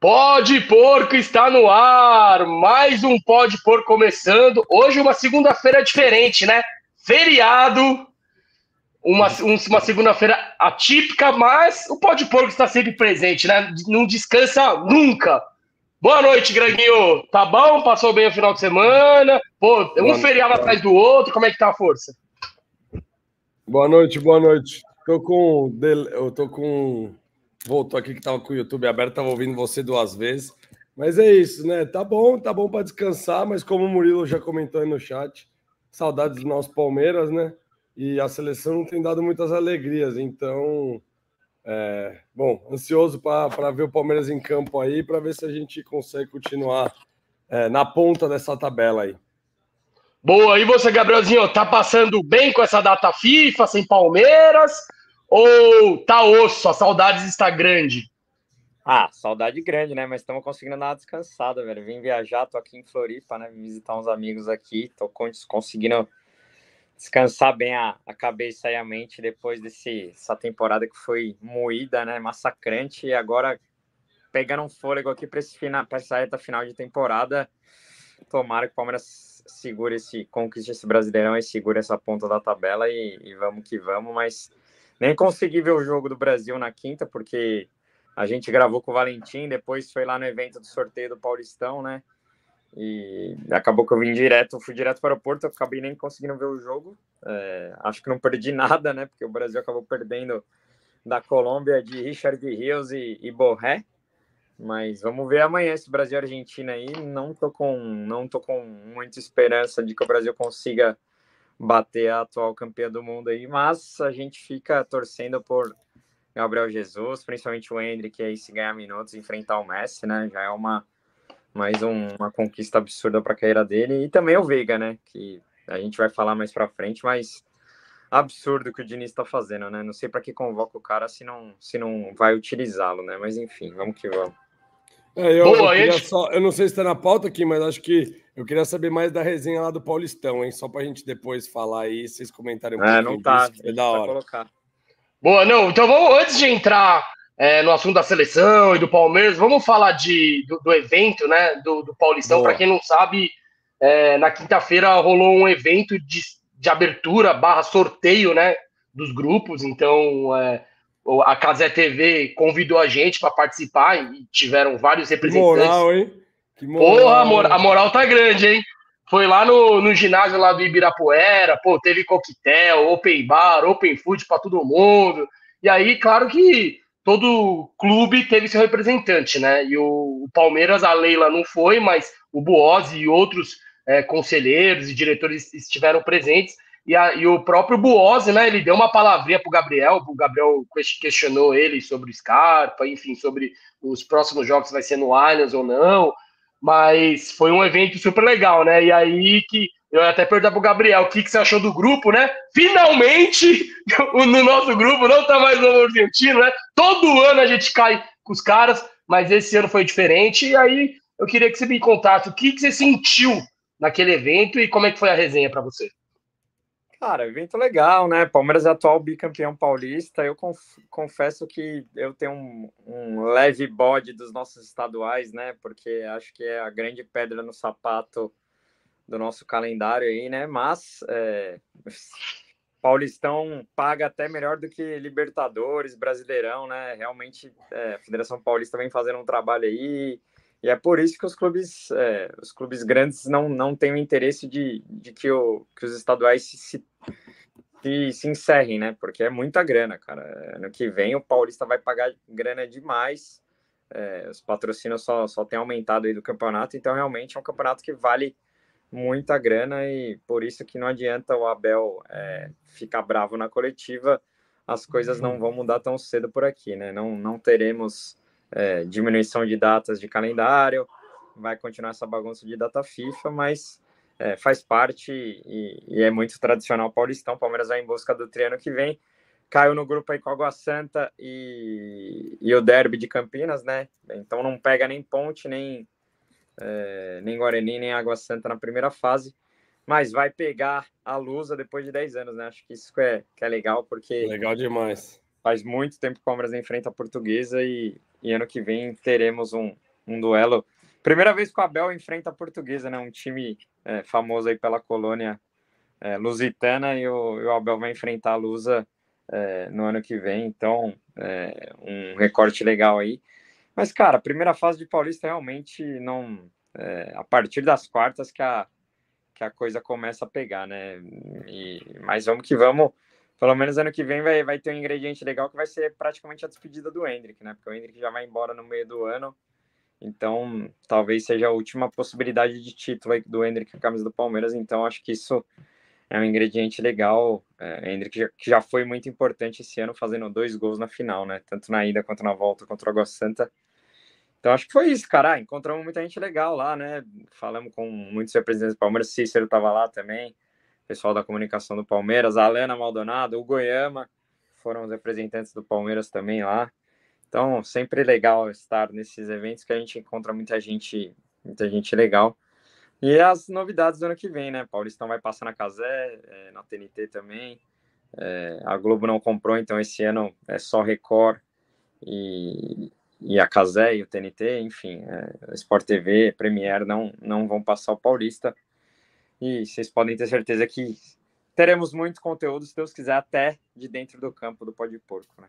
Pode Porco está no ar, mais um Pode Porco começando. Hoje uma segunda-feira diferente, né? Feriado, uma, uma segunda-feira atípica, mas o Pode Porco está sempre presente, né? Não descansa nunca. Boa noite, Greginho. Tá bom? Passou bem o final de semana? Pô, um boa feriado noite. atrás do outro, como é que tá a força? Boa noite, boa noite. Tô com. Eu tô com voltou aqui que estava com o YouTube aberto, estava ouvindo você duas vezes. Mas é isso, né? Tá bom, tá bom para descansar, mas como o Murilo já comentou aí no chat, saudades do nosso Palmeiras, né? E a seleção não tem dado muitas alegrias, então, é, bom, ansioso para ver o Palmeiras em campo aí, para ver se a gente consegue continuar é, na ponta dessa tabela aí. Boa, e você, Gabrielzinho, tá passando bem com essa data FIFA, sem Palmeiras? Ou tá osso, a saudades está grande? Ah, saudade grande, né? Mas estamos conseguindo dar uma descansada, velho. Vim viajar, tô aqui em Floripa, né? Vim visitar uns amigos aqui, tô conseguindo descansar bem a, a cabeça e a mente depois dessa temporada que foi moída, né? Massacrante. E agora pegando um fôlego aqui para essa reta final de temporada. Tomara que o Palmeiras segure esse, conquiste esse brasileirão e segure essa ponta da tabela e, e vamos que vamos, mas nem consegui ver o jogo do Brasil na quinta, porque a gente gravou com o Valentim, depois foi lá no evento do sorteio do Paulistão, né? E acabou que eu vim direto, fui direto para o aeroporto, acabei nem conseguindo ver o jogo. É, acho que não perdi nada, né? Porque o Brasil acabou perdendo da Colômbia de Richard Rios e, e Borré. Mas vamos ver amanhã esse Brasil Argentina aí. Não tô com, não tô com muita esperança de que o Brasil consiga bater a atual campeã do mundo aí, mas a gente fica torcendo por Gabriel Jesus, principalmente o Hendrick aí se ganhar minutos enfrentar o Messi, né? Já é uma mais um, uma conquista absurda para a carreira dele e também o Veiga, né? Que a gente vai falar mais para frente, mas absurdo que o Diniz está fazendo, né? Não sei para que convoca o cara se não se não vai utilizá-lo, né? Mas enfim, vamos que vamos. É, eu, Boa, eu, só, eu não sei se está na pauta aqui, mas acho que eu queria saber mais da resenha lá do Paulistão, hein? Só para a gente depois falar aí, vocês comentarem um É, não tá. Disso, é da hora. Colocar. Boa, não. Então vamos, antes de entrar é, no assunto da seleção e do Palmeiras, vamos falar de, do, do evento, né? Do, do Paulistão. Para quem não sabe, é, na quinta-feira rolou um evento de, de abertura barra sorteio, né? Dos grupos. Então, é, a Casé TV convidou a gente para participar e tiveram vários representantes. Que moral, hein? Que moral, Porra, a moral, a moral tá grande, hein? Foi lá no, no ginásio lá do Ibirapuera, pô, teve coquetel, open bar, open food para todo mundo. E aí, claro que todo clube teve seu representante, né? E o, o Palmeiras, a Leila não foi, mas o Buozzi e outros é, conselheiros e diretores estiveram presentes. E, a, e, o próprio Buozzi, né, ele deu uma palavrinha para o Gabriel, o Gabriel questionou ele sobre o Scarpa, enfim, sobre os próximos jogos, se vai ser no Allianz ou não, mas foi um evento super legal, né, e aí que eu até perguntar pro Gabriel o que, que você achou do grupo, né, finalmente, no nosso grupo não tá mais no argentino, né, todo ano a gente cai com os caras, mas esse ano foi diferente, e aí eu queria que você me contasse o que, que você sentiu naquele evento e como é que foi a resenha para você. Cara, evento legal, né? Palmeiras é atual bicampeão paulista. Eu conf confesso que eu tenho um, um, leve bode dos nossos estaduais, né? Porque acho que é a grande pedra no sapato do nosso calendário aí, né? Mas é, Paulistão paga até melhor do que Libertadores, Brasileirão, né? Realmente é, a Federação Paulista vem fazendo um trabalho aí e é por isso que os clubes, é, os clubes grandes não, não têm o interesse de, de que, o, que os estaduais se, se, se, se encerrem, né? Porque é muita grana, cara. Ano que vem o Paulista vai pagar grana demais. É, os patrocínios só, só têm aumentado aí do campeonato, então realmente é um campeonato que vale muita grana e por isso que não adianta o Abel é, ficar bravo na coletiva, as coisas não vão mudar tão cedo por aqui, né? Não, não teremos é, diminuição de datas de calendário, vai continuar essa bagunça de data FIFA, mas é, faz parte e, e, é muito tradicional paulistão. Palmeiras vai em busca do treino que vem. Caiu no grupo aí com Água Santa e, e o Derby de Campinas, né? Então não pega nem Ponte, nem, é, nem Guarani, nem Água Santa na primeira fase. Mas vai pegar a Lusa depois de 10 anos, né? Acho que isso é, que é legal, porque. Legal demais. Faz muito tempo que o Palmeiras enfrenta a portuguesa e, e ano que vem teremos um, um duelo. Primeira vez que o Abel enfrenta a portuguesa, né? Um time é, famoso aí pela colônia é, lusitana e o, e o, Abel vai enfrentar a Lusa é, no ano que vem, então é, um recorte legal aí. Mas, cara, a primeira fase de Paulista realmente não. É, a partir das quartas que a, que a coisa começa a pegar, né? E, mas vamos que vamos. Pelo menos ano que vem vai, vai ter um ingrediente legal que vai ser praticamente a despedida do Hendrick, né? Porque o Hendrick já vai embora no meio do ano. Então, talvez seja a última possibilidade de título aí do Hendrick com a camisa do Palmeiras. Então, acho que isso é um ingrediente legal. É, Hendrick já, que já foi muito importante esse ano, fazendo dois gols na final, né? Tanto na ida quanto na volta contra o Água Santa. Então acho que foi isso, cara. Ah, encontramos muita gente legal lá, né? Falamos com muitos representantes do Palmeiras. Cícero estava lá também, pessoal da comunicação do Palmeiras, a Alana Maldonado, o Goiama, foram os representantes do Palmeiras também lá. Então, sempre legal estar nesses eventos que a gente encontra muita gente, muita gente legal. E as novidades do ano que vem, né? Paulistão vai passar na Casé, é, na TNT também. É, a Globo não comprou, então esse ano é só Record e, e a Casé e o TNT, enfim, é, Sport TV, Premiere não, não vão passar o Paulista. E vocês podem ter certeza que teremos muito conteúdo, se Deus quiser, até de dentro do campo do Pó de Porco, né?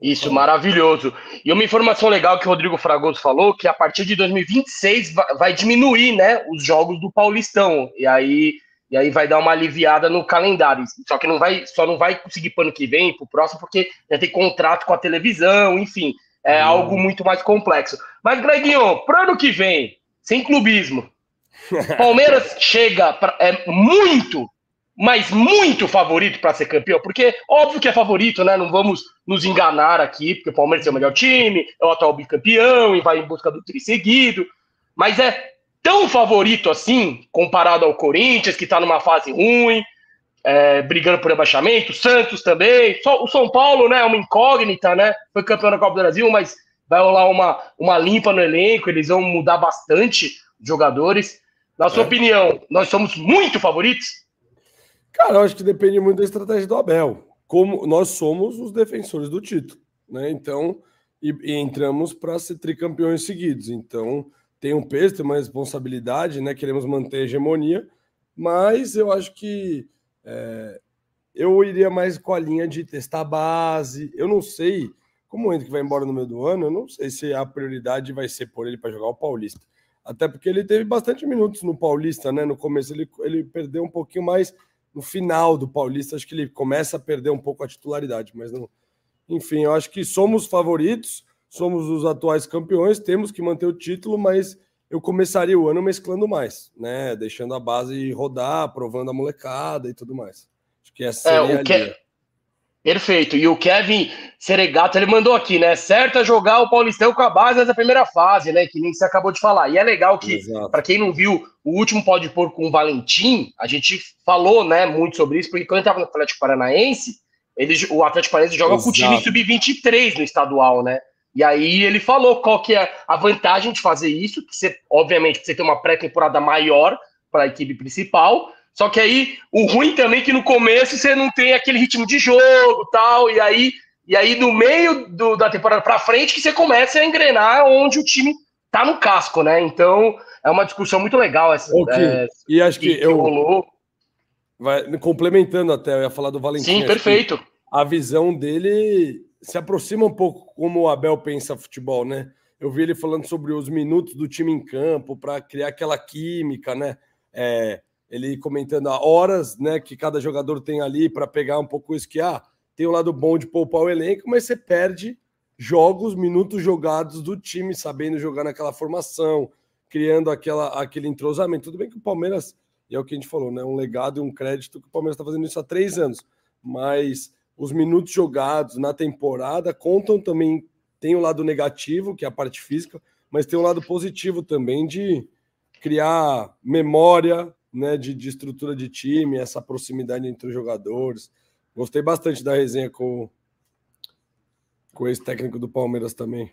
Isso, maravilhoso. E uma informação legal que o Rodrigo Fragoso falou, que a partir de 2026 vai diminuir, né, os jogos do Paulistão. E aí, e aí vai dar uma aliviada no calendário. Só que não vai, só não vai conseguir para ano que vem, para o próximo, porque já tem contrato com a televisão, enfim é hum. algo muito mais complexo. Mas, Greginho, para ano que vem, sem clubismo, Palmeiras chega pra, é muito, mas muito favorito para ser campeão, porque óbvio que é favorito, né? Não vamos nos enganar aqui, porque o Palmeiras é o melhor time, é o atual bicampeão e vai em busca do tri seguido, mas é tão favorito assim, comparado ao Corinthians, que está numa fase ruim, é, brigando por rebaixamento, Santos também, só o São Paulo, né, é uma incógnita, né, foi campeão da Copa do Brasil, mas vai rolar uma, uma limpa no elenco, eles vão mudar bastante jogadores. Na sua é. opinião, nós somos muito favoritos? Cara, eu acho que depende muito da estratégia do Abel. Como nós somos os defensores do título, né? Então, e, e entramos para ser tricampeões seguidos. Então, tem um peso, tem uma responsabilidade, né? Queremos manter a hegemonia, mas eu acho que é, eu iria mais com a linha de testar a base. Eu não sei, como o Henrique vai embora no meio do ano, eu não sei se a prioridade vai ser por ele para jogar o Paulista. Até porque ele teve bastante minutos no Paulista, né? No começo ele, ele perdeu um pouquinho mais no final do Paulista, acho que ele começa a perder um pouco a titularidade, mas não. Enfim, eu acho que somos favoritos, somos os atuais campeões, temos que manter o título, mas eu começaria o ano mesclando mais, né? Deixando a base rodar, provando a molecada e tudo mais. Acho que essa é, o que... Perfeito. E o Kevin Seregato, ele mandou aqui, né? Certo é jogar o Paulistão com a base nessa primeira fase, né? Que nem você acabou de falar. E é legal que, para quem não viu o último pode pôr com o Valentim, a gente falou, né, muito sobre isso, porque quando ele estava no Atlético Paranaense, ele, o Atlético Paranaense joga Exato. com o time sub-23 no estadual, né? E aí ele falou qual que é a vantagem de fazer isso, que você, obviamente, você ter uma pré-temporada maior para a equipe principal. Só que aí o ruim também é que no começo você não tem aquele ritmo de jogo, tal, e aí e aí no meio do, da temporada para frente que você começa a engrenar onde o time tá no casco, né? Então é uma discussão muito legal essa. Okay. É, e acho que, que eu rolou. Vai, complementando até, eu ia falar do Valentim. Sim, perfeito. A visão dele se aproxima um pouco como o Abel pensa futebol, né? Eu vi ele falando sobre os minutos do time em campo para criar aquela química, né? É, ele comentando a horas, né, que cada jogador tem ali para pegar um pouco isso que ah, tem o um lado bom de poupar o elenco, mas você perde jogos, minutos jogados do time, sabendo jogar naquela formação, criando aquela, aquele entrosamento. Tudo bem que o Palmeiras, e é o que a gente falou, né? Um legado e um crédito que o Palmeiras está fazendo isso há três anos, mas os minutos jogados na temporada contam também. Tem o um lado negativo, que é a parte física, mas tem um lado positivo também de criar memória, né, de, de estrutura de time, essa proximidade entre os jogadores. Gostei bastante da resenha com, com esse técnico do Palmeiras também.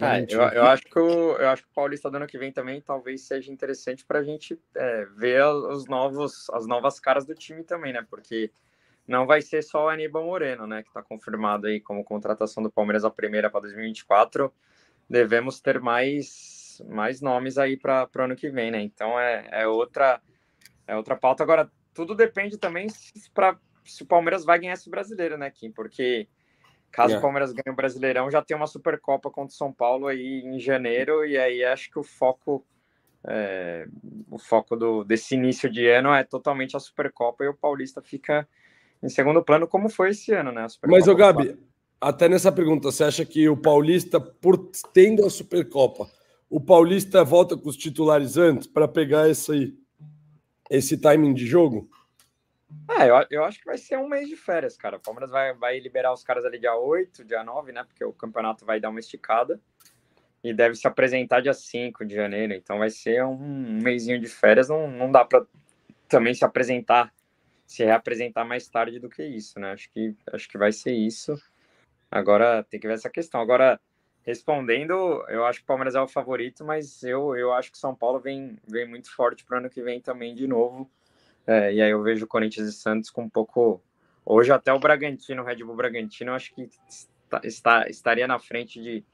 É, eu, eu, acho que o, eu acho que o Paulista do ano que vem também talvez seja interessante para a gente é, ver os novos, as novas caras do time também, né? Porque não vai ser só o Aníbal Moreno, né, que está confirmado aí como contratação do Palmeiras a primeira para 2024. devemos ter mais, mais nomes aí para o ano que vem, né? Então é, é, outra, é outra pauta. Agora, tudo depende também se, pra, se o Palmeiras vai ganhar esse brasileiro, né, Kim? Porque caso é. o Palmeiras ganhe o Brasileirão, já tem uma Supercopa contra o São Paulo aí em janeiro, e aí acho que o foco. É, o foco do, desse início de ano é totalmente a Supercopa e o Paulista fica em segundo plano, como foi esse ano, né? Mas, o Gabi, até nessa pergunta, você acha que o Paulista, por tendo a Supercopa, o Paulista volta com os titulares antes para pegar esse, esse timing de jogo? É, eu, eu acho que vai ser um mês de férias, cara. O Palmeiras vai, vai liberar os caras ali dia 8, dia 9, né? Porque o campeonato vai dar uma esticada. E deve se apresentar dia 5 de janeiro. Então vai ser um, mêsinho de férias. Não, não dá para também se apresentar, se reapresentar mais tarde do que isso, né? Acho que, acho que vai ser isso. Agora tem que ver essa questão. Agora, respondendo, eu acho que o Palmeiras é o favorito, mas eu, eu acho que São Paulo vem, vem muito forte para o ano que vem também de novo. É, e aí eu vejo o Corinthians e Santos com um pouco. Hoje até o Bragantino, o Red Bull Bragantino, eu acho que está, está, estaria na frente de,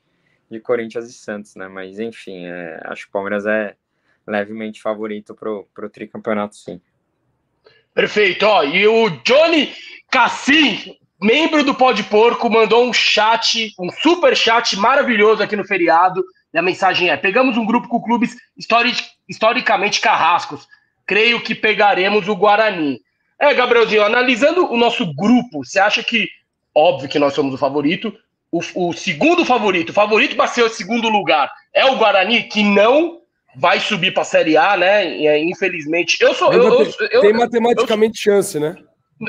de Corinthians e Santos, né? Mas enfim, é, acho que o Palmeiras é levemente favorito para o tricampeonato, sim. Perfeito, ó. E o Johnny Cassim membro do Pó de Porco, mandou um chat, um super chat maravilhoso aqui no feriado. E a mensagem é: pegamos um grupo com clubes historic, historicamente carrascos. Creio que pegaremos o Guarani. É, Gabrielzinho, analisando o nosso grupo, você acha que, óbvio que nós somos o favorito, o, o segundo favorito, o favorito para ser o segundo lugar é o Guarani, que não vai subir para a Série A, né? E, infelizmente. Eu sou. Eu, eu, eu, tem matematicamente chance, né?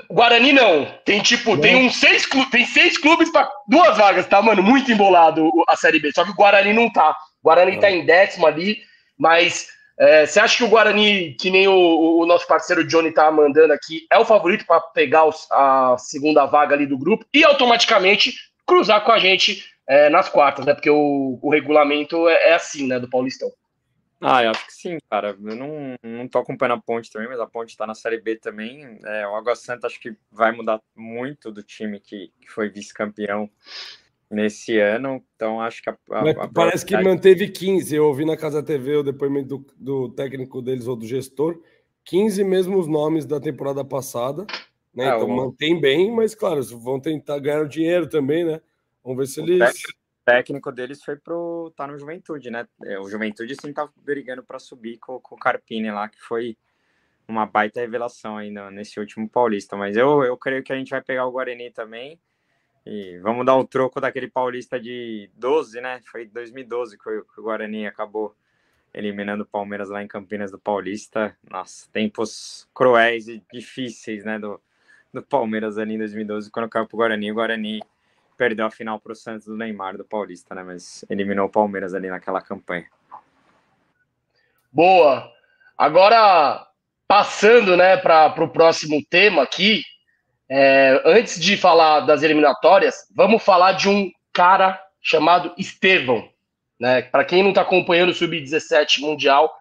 Guarani não. Tem tipo, tem uns seis, tem seis clubes para duas vagas, tá, mano? Muito embolado a Série B. Só que o Guarani não tá. O Guarani tá em décimo ali, mas é, você acha que o Guarani, que nem o, o, nosso parceiro Johnny tá mandando aqui, é o favorito para pegar os, a segunda vaga ali do grupo e automaticamente cruzar com a gente é, nas quartas, né? Porque o, o regulamento é, é assim, né, do Paulistão. Ah, eu acho que sim, cara. Eu não, não tô acompanhando a Ponte também, mas a Ponte tá na Série B também. É, o Água Santa acho que vai mudar muito do time que, que foi vice-campeão nesse ano. Então acho que a, a, a Parece que manteve 15. Eu ouvi na Casa TV o depoimento do, do técnico deles ou do gestor. 15 mesmos nomes da temporada passada. Né? É, então o... mantém bem, mas claro, vão tentar ganhar dinheiro também, né? Vamos ver se o eles. Técnico técnico deles foi pro tá no Juventude, né? É, o Juventude sim tá brigando para subir com, com o Carpini lá, que foi uma baita revelação no, nesse último Paulista. Mas eu, eu creio que a gente vai pegar o Guarani também. E vamos dar um troco daquele Paulista de 12, né? Foi 2012 que o, que o Guarani acabou eliminando o Palmeiras lá em Campinas do Paulista. Nossa, tempos cruéis e difíceis, né? Do, do Palmeiras ali em 2012, quando caiu pro Guarani. O Guarani perdeu a final para o Santos do Neymar do Paulista, né? Mas eliminou o Palmeiras ali naquela campanha. Boa. Agora passando, né, para o próximo tema aqui. É, antes de falar das eliminatórias, vamos falar de um cara chamado Estevão. Né? Para quem não está acompanhando o Sub-17 Mundial,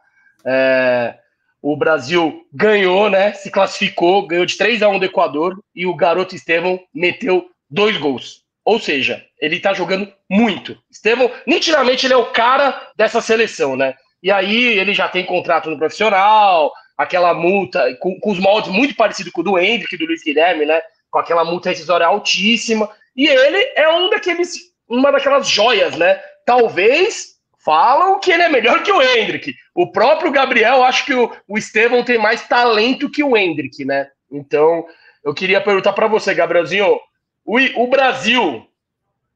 é, o Brasil ganhou, né? Se classificou, ganhou de 3 a 1 do Equador e o garoto Estevão meteu dois gols. Ou seja, ele tá jogando muito. Estevão, nitidamente, ele é o cara dessa seleção, né? E aí ele já tem contrato no profissional, aquela multa, com, com os moldes muito parecidos com o do Hendrick, do Luiz Guilherme, né? Com aquela multa rescisória altíssima. E ele é um daqueles, uma daquelas joias, né? Talvez falam que ele é melhor que o Hendrick. O próprio Gabriel, acho que o, o Estevão tem mais talento que o Hendrick, né? Então, eu queria perguntar para você, Gabrielzinho, o, o Brasil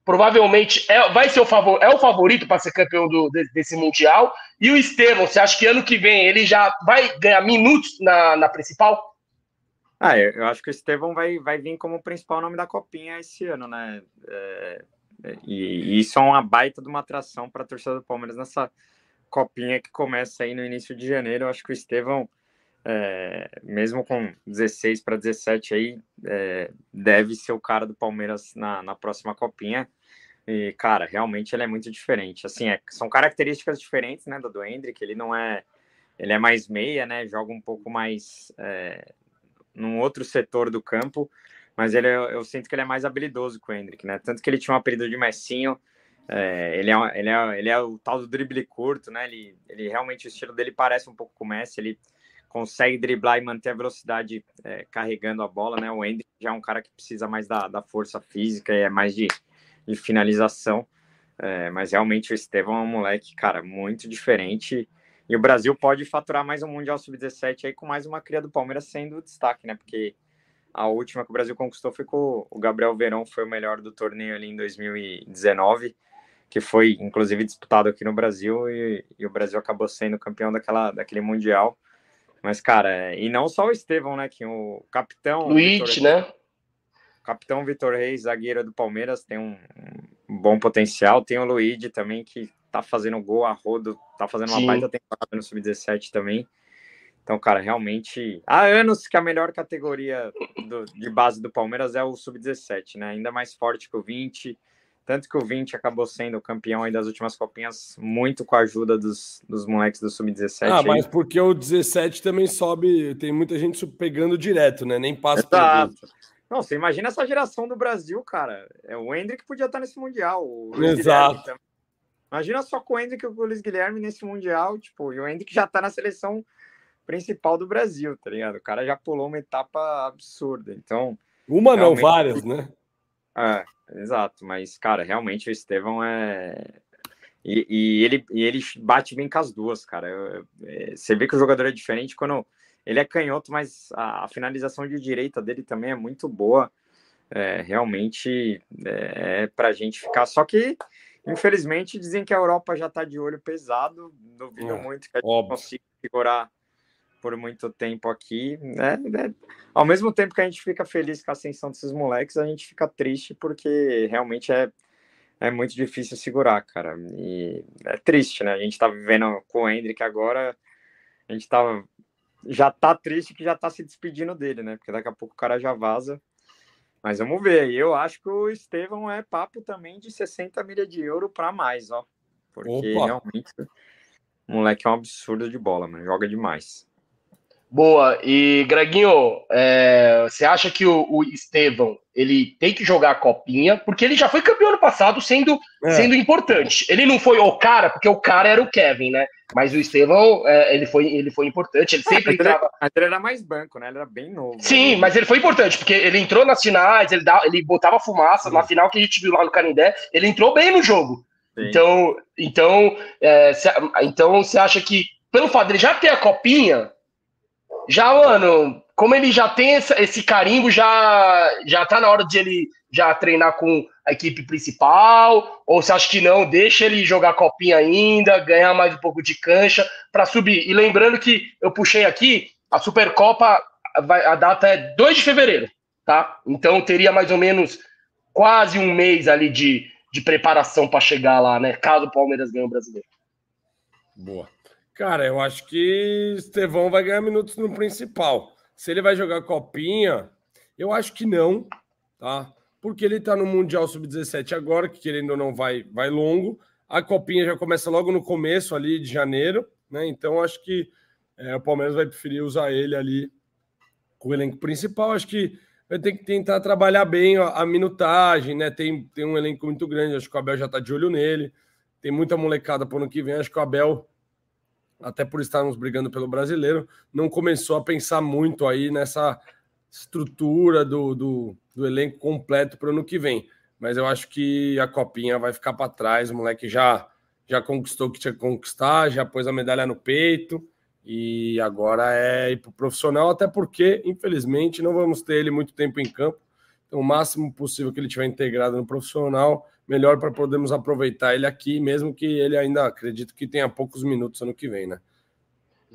provavelmente é, vai ser o favor, é o favorito para ser campeão do, desse Mundial. E o Estevão, você acha que ano que vem ele já vai ganhar minutos na, na principal? Ah, eu acho que o Estevão vai, vai vir como principal nome da Copinha esse ano, né? É, e, e, isso é uma baita de uma atração para a torcida do Palmeiras nessa Copinha que começa aí no início de janeiro. Eu acho que o Estevão é, mesmo com 16 para 17 aí, é, deve ser o cara do Palmeiras na, na próxima copinha. E, cara, realmente ele é muito diferente. Assim, é, são características diferentes, né, do, Hendrick. Ele não é. Ele é mais meia, né? Joga um pouco mais é, num outro setor do campo, mas ele, eu sinto que ele é mais habilidoso que o Hendrick, né? Tanto que ele tinha um apelido de Messinho, É, ele, é, ele, é, ele é o tal do drible curto, né? Ele, ele realmente, o estilo dele parece um pouco com o Messi, ele consegue driblar e manter a velocidade é, carregando a bola, né? O Hendrick já é um cara que precisa mais da, da força física e é mais de, de finalização. É, mas realmente o Estevão é um moleque, cara, muito diferente. E o Brasil pode faturar mais um Mundial Sub-17 aí com mais uma cria do Palmeiras sendo destaque, né? Porque a última que o Brasil conquistou foi com o Gabriel Verão, foi o melhor do torneio ali em 2019, que foi inclusive disputado aqui no Brasil e, e o Brasil acabou sendo campeão daquela, daquele Mundial. Mas, cara, e não só o Estevão, né? Que o capitão. Luiz, né? Capitão Vitor Reis, zagueiro do Palmeiras, tem um, um bom potencial. Tem o Luigi também, que tá fazendo gol a rodo, tá fazendo uma Sim. baita temporada no Sub-17 também. Então, cara, realmente. Há anos que a melhor categoria do, de base do Palmeiras é o Sub-17, né? Ainda mais forte que o 20. Tanto que o 20 acabou sendo o campeão aí das últimas copinhas, muito com a ajuda dos, dos moleques do Sub-17. Ah, mas porque o 17 também sobe, tem muita gente pegando direto, né? Nem passa Exato. Não, você imagina essa geração do Brasil, cara. É o Hendrick podia estar nesse Mundial. Exato. Imagina só com o Hendrick e o Luiz Guilherme nesse Mundial, tipo, e o Hendrick já tá na seleção principal do Brasil, tá ligado? O cara já pulou uma etapa absurda. Então. Uma não, várias, né? É, exato. Mas, cara, realmente o Estevão é. E, e, ele, e ele bate bem com as duas, cara. Eu, é, você vê que o jogador é diferente quando ele é canhoto, mas a, a finalização de direita dele também é muito boa. É, realmente é, é para a gente ficar. Só que, infelizmente, dizem que a Europa já está de olho pesado. Duvido é, muito que a gente consiga segurar por muito tempo aqui, né, né? Ao mesmo tempo que a gente fica feliz com a ascensão desses moleques, a gente fica triste porque realmente é, é muito difícil segurar, cara. E é triste, né? A gente tá vivendo com o Hendrick agora, a gente tá, já tá triste que já tá se despedindo dele, né? Porque daqui a pouco o cara já vaza. Mas vamos ver. Eu acho que o Estevão é papo também de 60 milhas de euro para mais, ó. Porque Opa. realmente o moleque é um absurdo de bola, mano. Joga demais. Boa. E, Greginho, é, você acha que o, o Estevão ele tem que jogar a copinha, porque ele já foi campeão ano passado sendo, é. sendo importante. Ele não foi o cara, porque o cara era o Kevin, né? Mas o Estevão, é, ele, foi, ele foi importante, ele sempre entrava. Ele, ele era mais banco, né? Ele era bem novo. Sim, mas ele foi importante, porque ele entrou nas finais, ele, dá, ele botava fumaça, Sim. na final que a gente viu lá no Canindé, ele entrou bem no jogo. Sim. Então, então, é, cê, então você acha que, pelo fato dele já ter a copinha, já, mano, como ele já tem esse, carimbo, já, já tá na hora de ele já treinar com a equipe principal? Ou você acha que não? Deixa ele jogar copinha ainda, ganhar mais um pouco de cancha para subir. E lembrando que eu puxei aqui, a Supercopa, a data é 2 de fevereiro, tá? Então teria mais ou menos quase um mês ali de, de preparação para chegar lá, né? Caso o Palmeiras ganhe o brasileiro. Boa. Cara, eu acho que Estevão vai ganhar minutos no principal. Se ele vai jogar copinha, eu acho que não, tá? Porque ele tá no Mundial Sub-17 agora, que querendo ou não vai, vai longo. A copinha já começa logo no começo ali de janeiro, né? Então acho que é, o Palmeiras vai preferir usar ele ali com o elenco principal. Acho que vai ter que tentar trabalhar bem a, minutagem, né? Tem, tem um elenco muito grande, acho que o Abel já tá de olho nele. Tem muita molecada para ano que vem, acho que o Abel até por estarmos brigando pelo brasileiro, não começou a pensar muito aí nessa estrutura do, do, do elenco completo para o ano que vem. Mas eu acho que a copinha vai ficar para trás. O moleque já, já conquistou o que tinha que conquistar, já pôs a medalha no peito e agora é ir para o profissional, até porque, infelizmente, não vamos ter ele muito tempo em campo. Então, o máximo possível que ele tiver integrado no profissional, melhor para podermos aproveitar ele aqui, mesmo que ele ainda acredito que tenha poucos minutos ano que vem, né?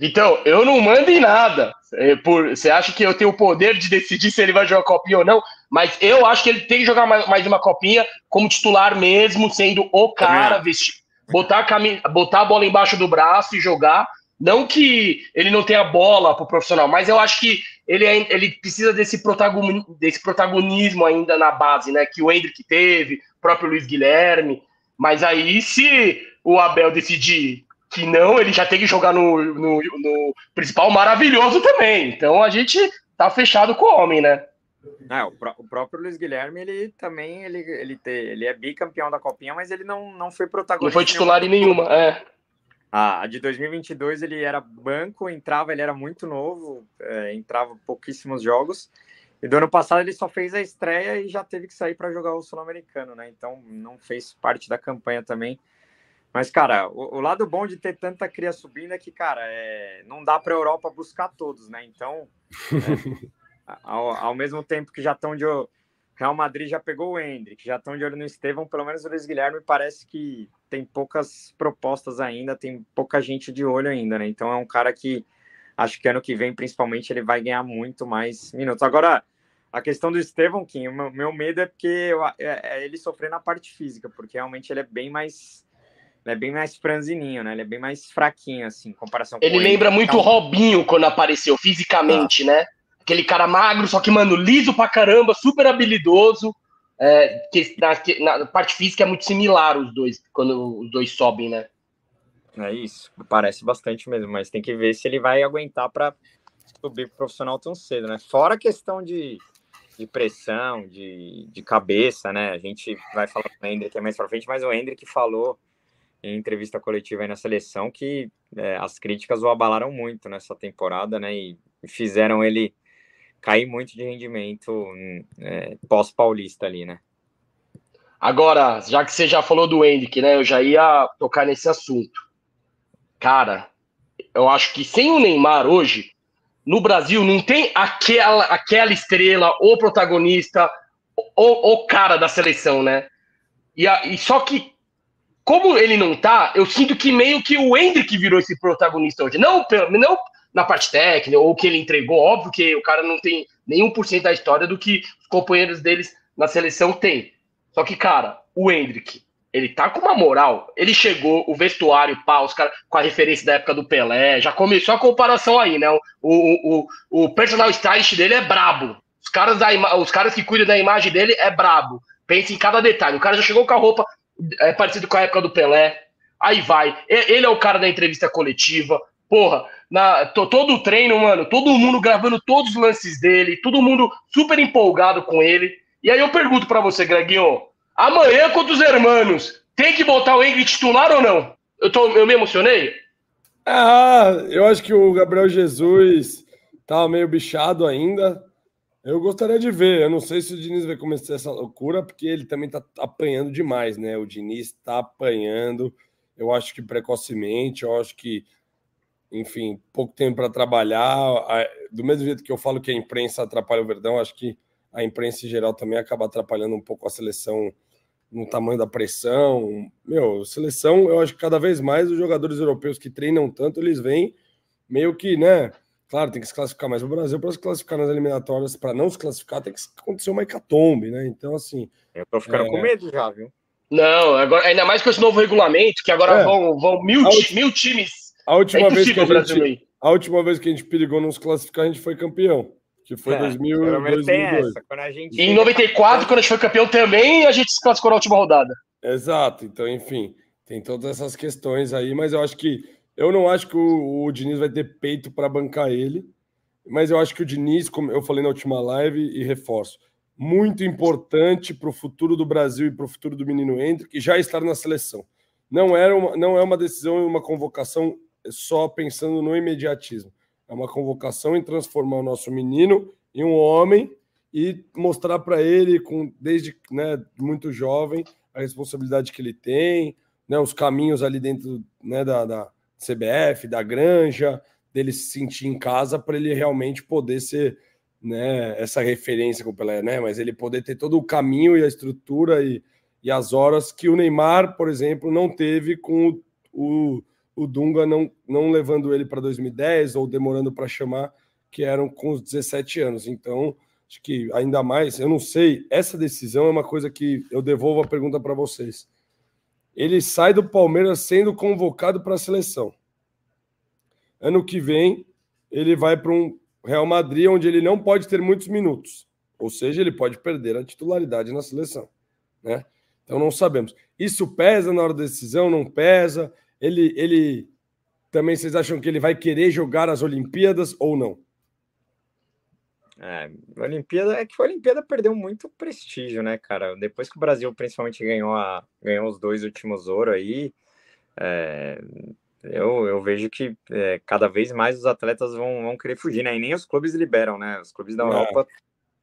Então, eu não mando em nada. É, por, você acha que eu tenho o poder de decidir se ele vai jogar copinha ou não? Mas eu acho que ele tem que jogar mais, uma copinha como titular mesmo, sendo o cara, vestir, botar, a botar a bola embaixo do braço e jogar. Não que ele não tenha bola pro profissional, mas eu acho que ele, é, ele precisa desse protagonismo, desse protagonismo ainda na base, né? Que o Hendrick teve, próprio Luiz Guilherme. Mas aí, se o Abel decidir que não, ele já tem que jogar no, no, no principal maravilhoso também. Então a gente tá fechado com o homem, né? É, o, pró o, próprio Luiz Guilherme, ele também ele, ele, te, ele é bicampeão da Copinha, mas ele não, não foi protagonista. Não foi titular em nenhuma, é. A de 2022 ele era banco, entrava, ele era muito novo, é, entrava pouquíssimos jogos. E do ano passado ele só fez a estreia e já teve que sair para jogar o Sul-Americano, né? Então não fez parte da campanha também. Mas, cara, o, o, lado bom de ter tanta cria subindo é que, cara, é, não dá para a Europa buscar todos, né? Então, é, ao, ao, mesmo tempo que já estão de. Real Madrid já pegou o Hendrick, já estão de olho no Estevão, pelo menos o Luiz Guilherme parece que tem poucas propostas ainda, tem pouca gente de olho ainda, né? Então é um cara que acho que ano que vem, principalmente, ele vai ganhar muito mais minutos. Agora, a questão do Estevão, Kim, o meu, meu medo é porque eu, é, é, ele sofrer na parte física, porque realmente ele é bem mais. Ele é bem mais franzininho, né? Ele é bem mais fraquinho, assim, em comparação ele com ele. lembra muito o então Robinho quando apareceu, fisicamente, ah. né? Aquele cara magro, só que, mano, liso pra caramba, super habilidoso. É, que na, na, parte física é muito similar os dois, quando os dois sobem, né? É isso, parece bastante mesmo, mas tem que ver se ele vai aguentar para subir profissional tão cedo, né? Fora a questão de, de pressão, de, de cabeça, né? A gente vai falar com o Hendrick mais para frente, mas o Hendrick falou em entrevista coletiva aí na seleção que é, as críticas o abalaram muito nessa temporada, né? E fizeram ele cair muito de rendimento é, pós-paulista ali, né? Agora, já que você já falou do Hendrick, né? Eu já ia tocar nesse assunto. Cara, eu acho que sem o Neymar hoje, no Brasil não tem aquela, aquela estrela, ou protagonista, ou o cara da seleção, né? E, a, e só que, como ele não tá, eu sinto que meio que o Hendrick virou esse protagonista hoje. Não, não na parte técnica, ou que ele entregou, óbvio que o cara não tem nenhum por cento da história do que os companheiros deles na seleção têm. Só que, cara, o Hendrick, ele tá com uma moral. Ele chegou, o vestuário, pá, os caras com a referência da época do Pelé, já começou a comparação aí, né? O, o, o, o personal stylist dele é brabo. Os caras, da, os caras que cuidam da imagem dele é brabo. Pensa em cada detalhe. O cara já chegou com a roupa é, parecido com a época do Pelé. Aí vai. Ele é o cara da entrevista coletiva. Porra, na, todo o treino, mano, todo mundo gravando todos os lances dele, todo mundo super empolgado com ele. E aí eu pergunto para você, Greginho, amanhã contra os hermanos, tem que botar o Ingrid titular ou não? Eu, tô, eu me emocionei? Ah, eu acho que o Gabriel Jesus tá meio bichado ainda. Eu gostaria de ver. Eu não sei se o Diniz vai começar essa loucura, porque ele também tá apanhando demais, né? O Diniz tá apanhando. Eu acho que precocemente, eu acho que enfim, pouco tempo para trabalhar. Do mesmo jeito que eu falo que a imprensa atrapalha o Verdão, acho que a imprensa em geral também acaba atrapalhando um pouco a seleção no tamanho da pressão. Meu, seleção, eu acho que cada vez mais os jogadores europeus que treinam tanto, eles vêm meio que, né? Claro, tem que se classificar mais o Brasil para se classificar nas eliminatórias, para não se classificar, tem que acontecer uma hecatombe, né? Então, assim. Eu tô ficando é... com medo já, viu? Não, agora, ainda mais com esse novo regulamento, que agora é. vão, vão mil, mil times a última, é vez que a, gente, a última vez que a gente perigou nos classificar, a gente foi campeão. Que foi é, 2000, 2002. Essa, gente... Em 94, quando a gente foi campeão também, a gente se classificou na última rodada. Exato. Então, enfim, tem todas essas questões aí, mas eu acho que. Eu não acho que o, o Diniz vai ter peito para bancar ele, mas eu acho que o Diniz, como eu falei na última live e reforço, muito importante para o futuro do Brasil e para o futuro do menino Hendrick já estar na seleção. Não, era uma, não é uma decisão e uma convocação só pensando no imediatismo. É uma convocação em transformar o nosso menino em um homem e mostrar para ele, com, desde né, muito jovem, a responsabilidade que ele tem, né, os caminhos ali dentro né, da, da CBF, da granja, dele se sentir em casa para ele realmente poder ser né, essa referência com o Pelé, né? Mas ele poder ter todo o caminho e a estrutura e, e as horas que o Neymar, por exemplo, não teve com o, o o Dunga não, não levando ele para 2010 ou demorando para chamar, que eram com os 17 anos. Então, acho que ainda mais, eu não sei, essa decisão é uma coisa que eu devolvo a pergunta para vocês. Ele sai do Palmeiras sendo convocado para a seleção. Ano que vem, ele vai para um Real Madrid, onde ele não pode ter muitos minutos. Ou seja, ele pode perder a titularidade na seleção. Né? Então não sabemos. Isso pesa na hora da decisão? Não pesa? Ele, ele também vocês acham que ele vai querer jogar as Olimpíadas ou não? É, a Olimpíada é que a Olimpíada perdeu muito prestígio, né, cara? Depois que o Brasil principalmente ganhou, a, ganhou os dois últimos ouro aí, é, eu, eu vejo que é, cada vez mais os atletas vão, vão querer fugir, né? E nem os clubes liberam, né? Os clubes da Europa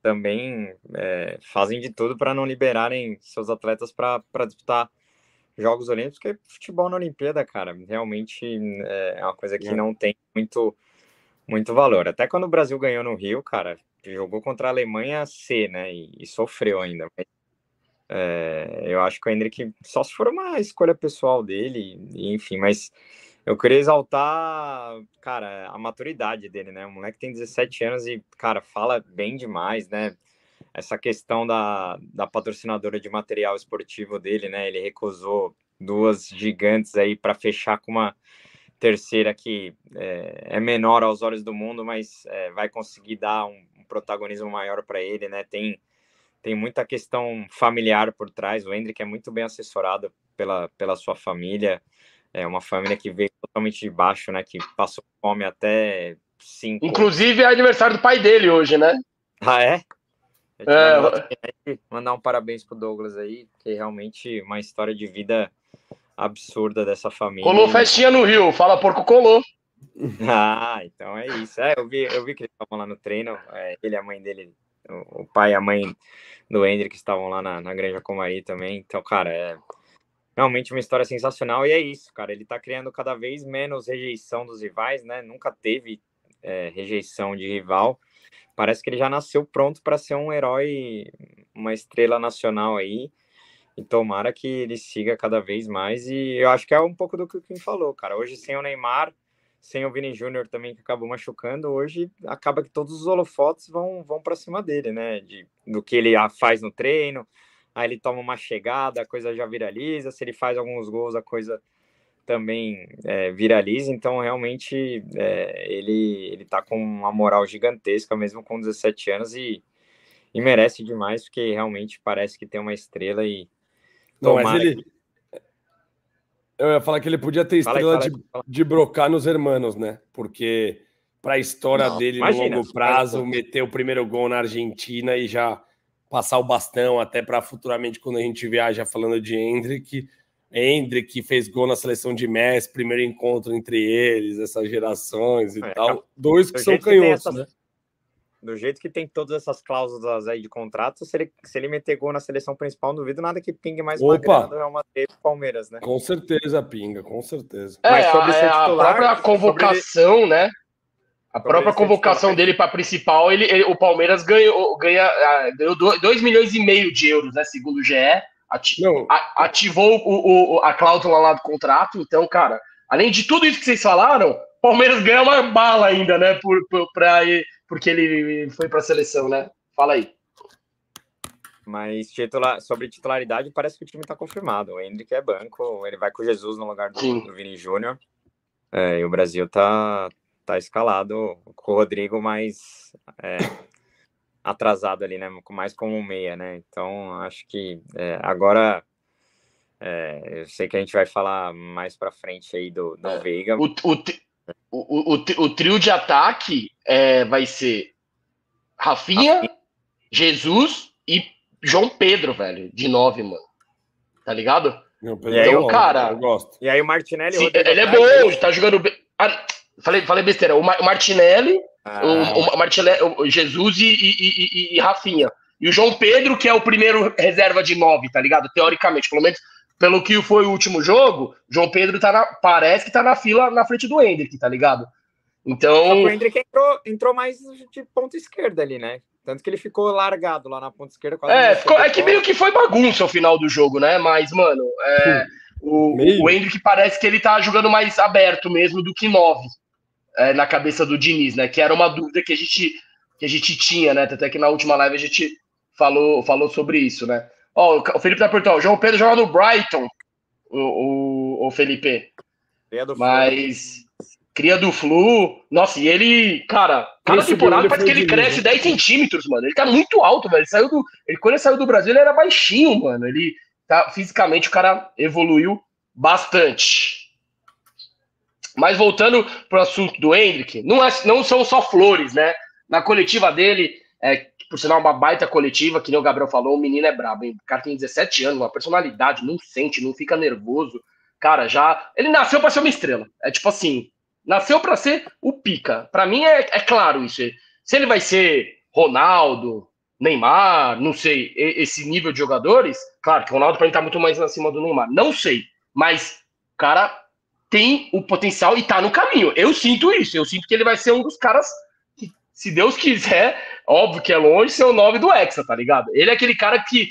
também é, fazem de tudo para não liberarem seus atletas para disputar Jogos Olímpicos, porque futebol na Olimpíada, cara, realmente é uma coisa que é. não tem muito muito valor. Até quando o Brasil ganhou no Rio, cara, jogou contra a Alemanha C, né? E, e sofreu ainda. Mas, é, eu acho que o Hendrick só se for uma escolha pessoal dele, enfim, mas eu queria exaltar, cara, a maturidade dele, né? O moleque tem 17 anos e, cara, fala bem demais, né? Essa questão da, da patrocinadora de material esportivo dele, né? Ele recusou duas gigantes aí para fechar com uma terceira que é, é, menor aos olhos do mundo, mas é, vai conseguir dar um, um protagonismo maior para ele, né? Tem, tem muita questão familiar por trás. O Hendrick é muito bem assessorado pela, pela sua família. É uma família que veio totalmente de baixo, né? Que passou fome até cinco. Inclusive é aniversário do pai dele hoje, né? Ah, é? É, mandar um parabéns pro Douglas aí, que realmente uma história de vida absurda dessa família. Colou festinha no Rio, fala porco colou. Ah, então é isso. É, eu vi, eu vi que eles estavam lá no treino, é, ele e a mãe dele, o, o pai e a mãe do Hendrick estavam lá na, na Granja Comari também. Então, cara, é realmente uma história sensacional e é isso, cara. Ele tá criando cada vez menos rejeição dos rivais, né? Nunca teve é, rejeição de rival. Parece que ele já nasceu pronto para ser um herói, uma estrela nacional aí. E tomara que ele siga cada vez mais. E eu acho que é um pouco do que o Kim falou, cara. Hoje, sem o Neymar, sem o Vini Júnior também, que acabou machucando, hoje acaba que todos os holofotes vão, vão para cima dele, né? De, do que ele faz no treino. Aí ele toma uma chegada, a coisa já viraliza. Se ele faz alguns gols, a coisa também é, viraliza. Então, realmente, é, ele, ele tá com uma moral gigantesca, mesmo com 17 anos. E, e merece demais, porque realmente parece que tem uma estrela e não, mas ele. Eu ia falar que ele podia ter estrela de, de brocar nos hermanos, né? Porque para a história não, dele imagina, no longo prazo, meter o primeiro gol na Argentina e já passar o bastão até para futuramente quando a gente viaja falando de Hendrick. Hendrick fez gol na seleção de Messi, primeiro encontro entre eles, essas gerações e é, tal. Dois que são canhotos, né? do jeito que tem todas essas cláusulas aí de contrato, se ele, se ele meter gol na seleção principal, não duvido nada que pingue mais Opa. uma grana do Real Madrid pro Palmeiras, né? Com certeza pinga, com certeza. É, Mas sobre a, é, titular, a própria convocação, sobre... né? A própria convocação dele para principal, ele, ele, o Palmeiras ganhou, ganha, ah, ganhou 2 milhões e meio de euros, né? Segundo o GE. Ati, a, ativou o, o, a cláusula lá do contrato. Então, cara, além de tudo isso que vocês falaram, Palmeiras ganha uma bala ainda, né? Por, por, pra, porque ele foi para a seleção, né? Fala aí. Mas titular, sobre titularidade, parece que o time está confirmado. O Hendrick é banco, ele vai com o Jesus no lugar do, do Vini Júnior. É, e o Brasil tá, tá escalado com o Rodrigo mais é, atrasado ali, né? Mais como um meia, né? Então, acho que é, agora é, eu sei que a gente vai falar mais para frente aí do, do é, Veiga. O, o, o, o, o, trio de ataque é, vai ser Rafinha, Rafinha, Jesus e João Pedro, velho, de nove, mano. Tá ligado? Meu, e aí, então, cara. Eu gosto. E aí o Martinelli. Sim, ele é bom, tá jogando bem. Ah, falei, falei besteira. O, Martinelli. O, o, Martinelli, o Jesus e, e, e, e, Rafinha. E o João Pedro, que é o primeiro reserva de nove, tá ligado? Teoricamente, pelo menos pelo que foi o último jogo, João Pedro tá na, parece que tá na fila na frente do Hendrick, tá ligado? Então. O Hendrick entrou, entrou mais de ponta esquerda ali, né? Tanto que ele ficou largado lá na ponta esquerda. É, ficou, é que meio que foi bagunça o final do jogo, né? Mas, mano, é, o, o Hendrick parece que ele tá jogando mais aberto mesmo do que nove é, na cabeça do Diniz, né? Que era uma dúvida que a gente, que a gente tinha, né? Até que na última live a gente falou, falou sobre isso, né? Ó, o Felipe tá perguntando, o João Pedro joga no Brighton, o, o, o Felipe. Cria do Mas cria do Flu. Nossa, e ele, cara, cada Esse temporada parece que ele cresce 10 centímetros, mano. Ele tá muito alto, velho. Ele saiu do. Ele, quando ele saiu do Brasil, ele era baixinho, mano. Ele tá. Fisicamente, o cara evoluiu bastante. Mas voltando pro assunto do Hendrick, não, é, não são só flores, né? Na coletiva dele, É, por sinal, uma baita coletiva, que nem o Gabriel falou, o menino é brabo, hein? O cara tem 17 anos, uma personalidade, não sente, não fica nervoso. Cara, já. Ele nasceu para ser uma estrela. É tipo assim, nasceu para ser o pica. Para mim é, é claro isso. Se ele vai ser Ronaldo, Neymar, não sei, esse nível de jogadores, claro que o Ronaldo para mim tá muito mais acima do Neymar. Não sei, mas o cara tem o potencial e tá no caminho. Eu sinto isso, eu sinto que ele vai ser um dos caras que, se Deus quiser, óbvio que é longe, ser o nove do Hexa, tá ligado? Ele é aquele cara que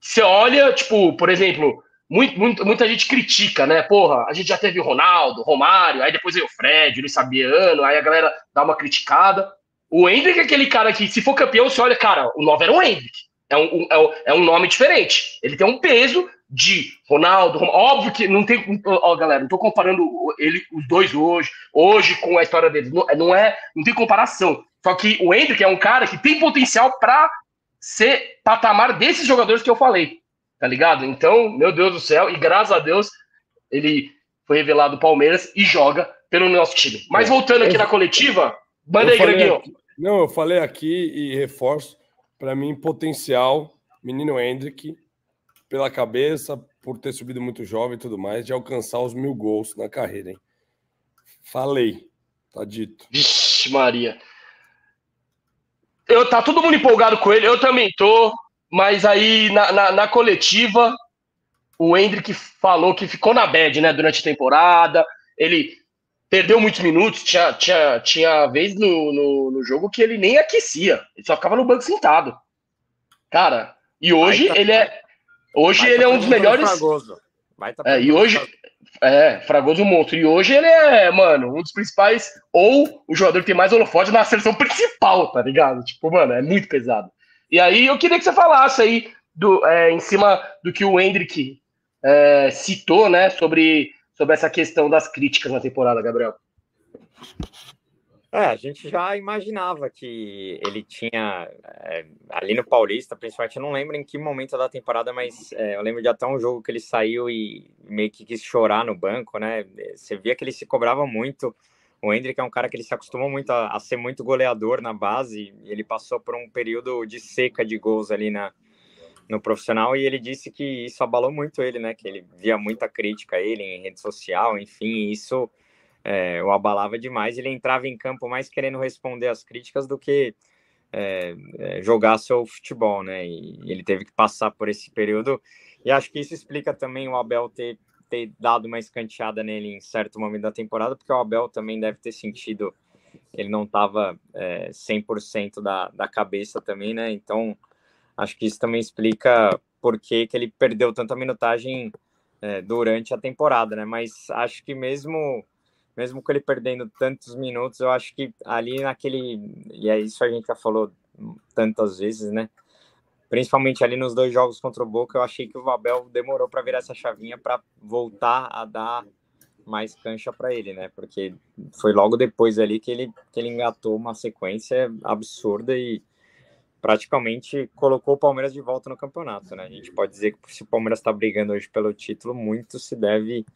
você olha, tipo, por exemplo, muito, muito, muita gente critica, né? Porra, a gente já teve o Ronaldo, Romário, aí depois veio o Fred, o Luiz Sabiano, aí a galera dá uma criticada. O Hendrick é aquele cara que, se for campeão, você olha, cara, o 9 era o Hendrick. É um, é um, é um nome diferente. Ele tem um peso de Ronaldo, óbvio que não tem, ó, galera, não tô comparando ele os dois hoje, hoje com a história deles, não, não é, não tem comparação. Só que o Hendrick é um cara que tem potencial para ser patamar desses jogadores que eu falei, tá ligado? Então, meu Deus do céu, e graças a Deus ele foi revelado Palmeiras e joga pelo nosso time. Mas é. voltando aqui na coletiva, manda aí, Greginho. Não, eu falei aqui e reforço, para mim, potencial, menino Hendrick, pela cabeça, por ter subido muito jovem e tudo mais, de alcançar os mil gols na carreira, hein? Falei, tá dito. Vixe, Maria. Eu, tá todo mundo empolgado com ele, eu também tô, mas aí na, na, na coletiva, o Hendrick falou que ficou na bad, né, durante a temporada, ele perdeu muitos minutos, tinha, tinha, tinha vez no, no, no jogo que ele nem aquecia, ele só ficava no banco sentado. Cara, e hoje tá... ele é Hoje ele é um dos melhores. Fragoso. Tá é, e hoje. É, Fragoso monstro. E hoje ele é, mano, um dos principais, ou o jogador que tem mais holofote na seleção principal, tá ligado? Tipo, mano, é muito pesado. E aí eu queria que você falasse aí do, é, em cima do que o Hendrick é, citou, né, sobre, sobre essa questão das críticas na temporada, Gabriel. É, a gente já imaginava que ele tinha é, ali no Paulista, principalmente, eu não lembro em que momento da temporada, mas é, eu lembro de até um jogo que ele saiu e meio que quis chorar no banco, né? Você via que ele se cobrava muito. O Hendrick é um cara que ele se acostumou muito a, a ser muito goleador na base, e ele passou por um período de seca de gols ali na, no profissional e ele disse que isso abalou muito ele, né? Que ele via muita crítica a ele em rede social, enfim, isso é, o abalava demais. Ele entrava em campo mais querendo responder às críticas do que é, é, jogar seu futebol, né? E ele teve que passar por esse período. E acho que isso explica também o Abel ter, ter dado uma escanteada nele em certo momento da temporada, porque o Abel também deve ter sentido que ele não estava é, 100% da, da cabeça também, né? Então, acho que isso também explica por que, que ele perdeu tanta minutagem é, durante a temporada, né? Mas acho que mesmo mesmo com ele perdendo tantos minutos, eu acho que ali naquele. E é isso a gente já falou tantas vezes, né? Principalmente ali nos dois jogos contra o Boca, eu achei que o Abel demorou para virar essa chavinha para voltar a dar mais cancha para ele, né? Porque foi logo depois ali que ele, que ele engatou uma sequência absurda e praticamente colocou o Palmeiras de volta no campeonato, né? A gente pode dizer que se o Palmeiras está brigando hoje pelo título, muito se deve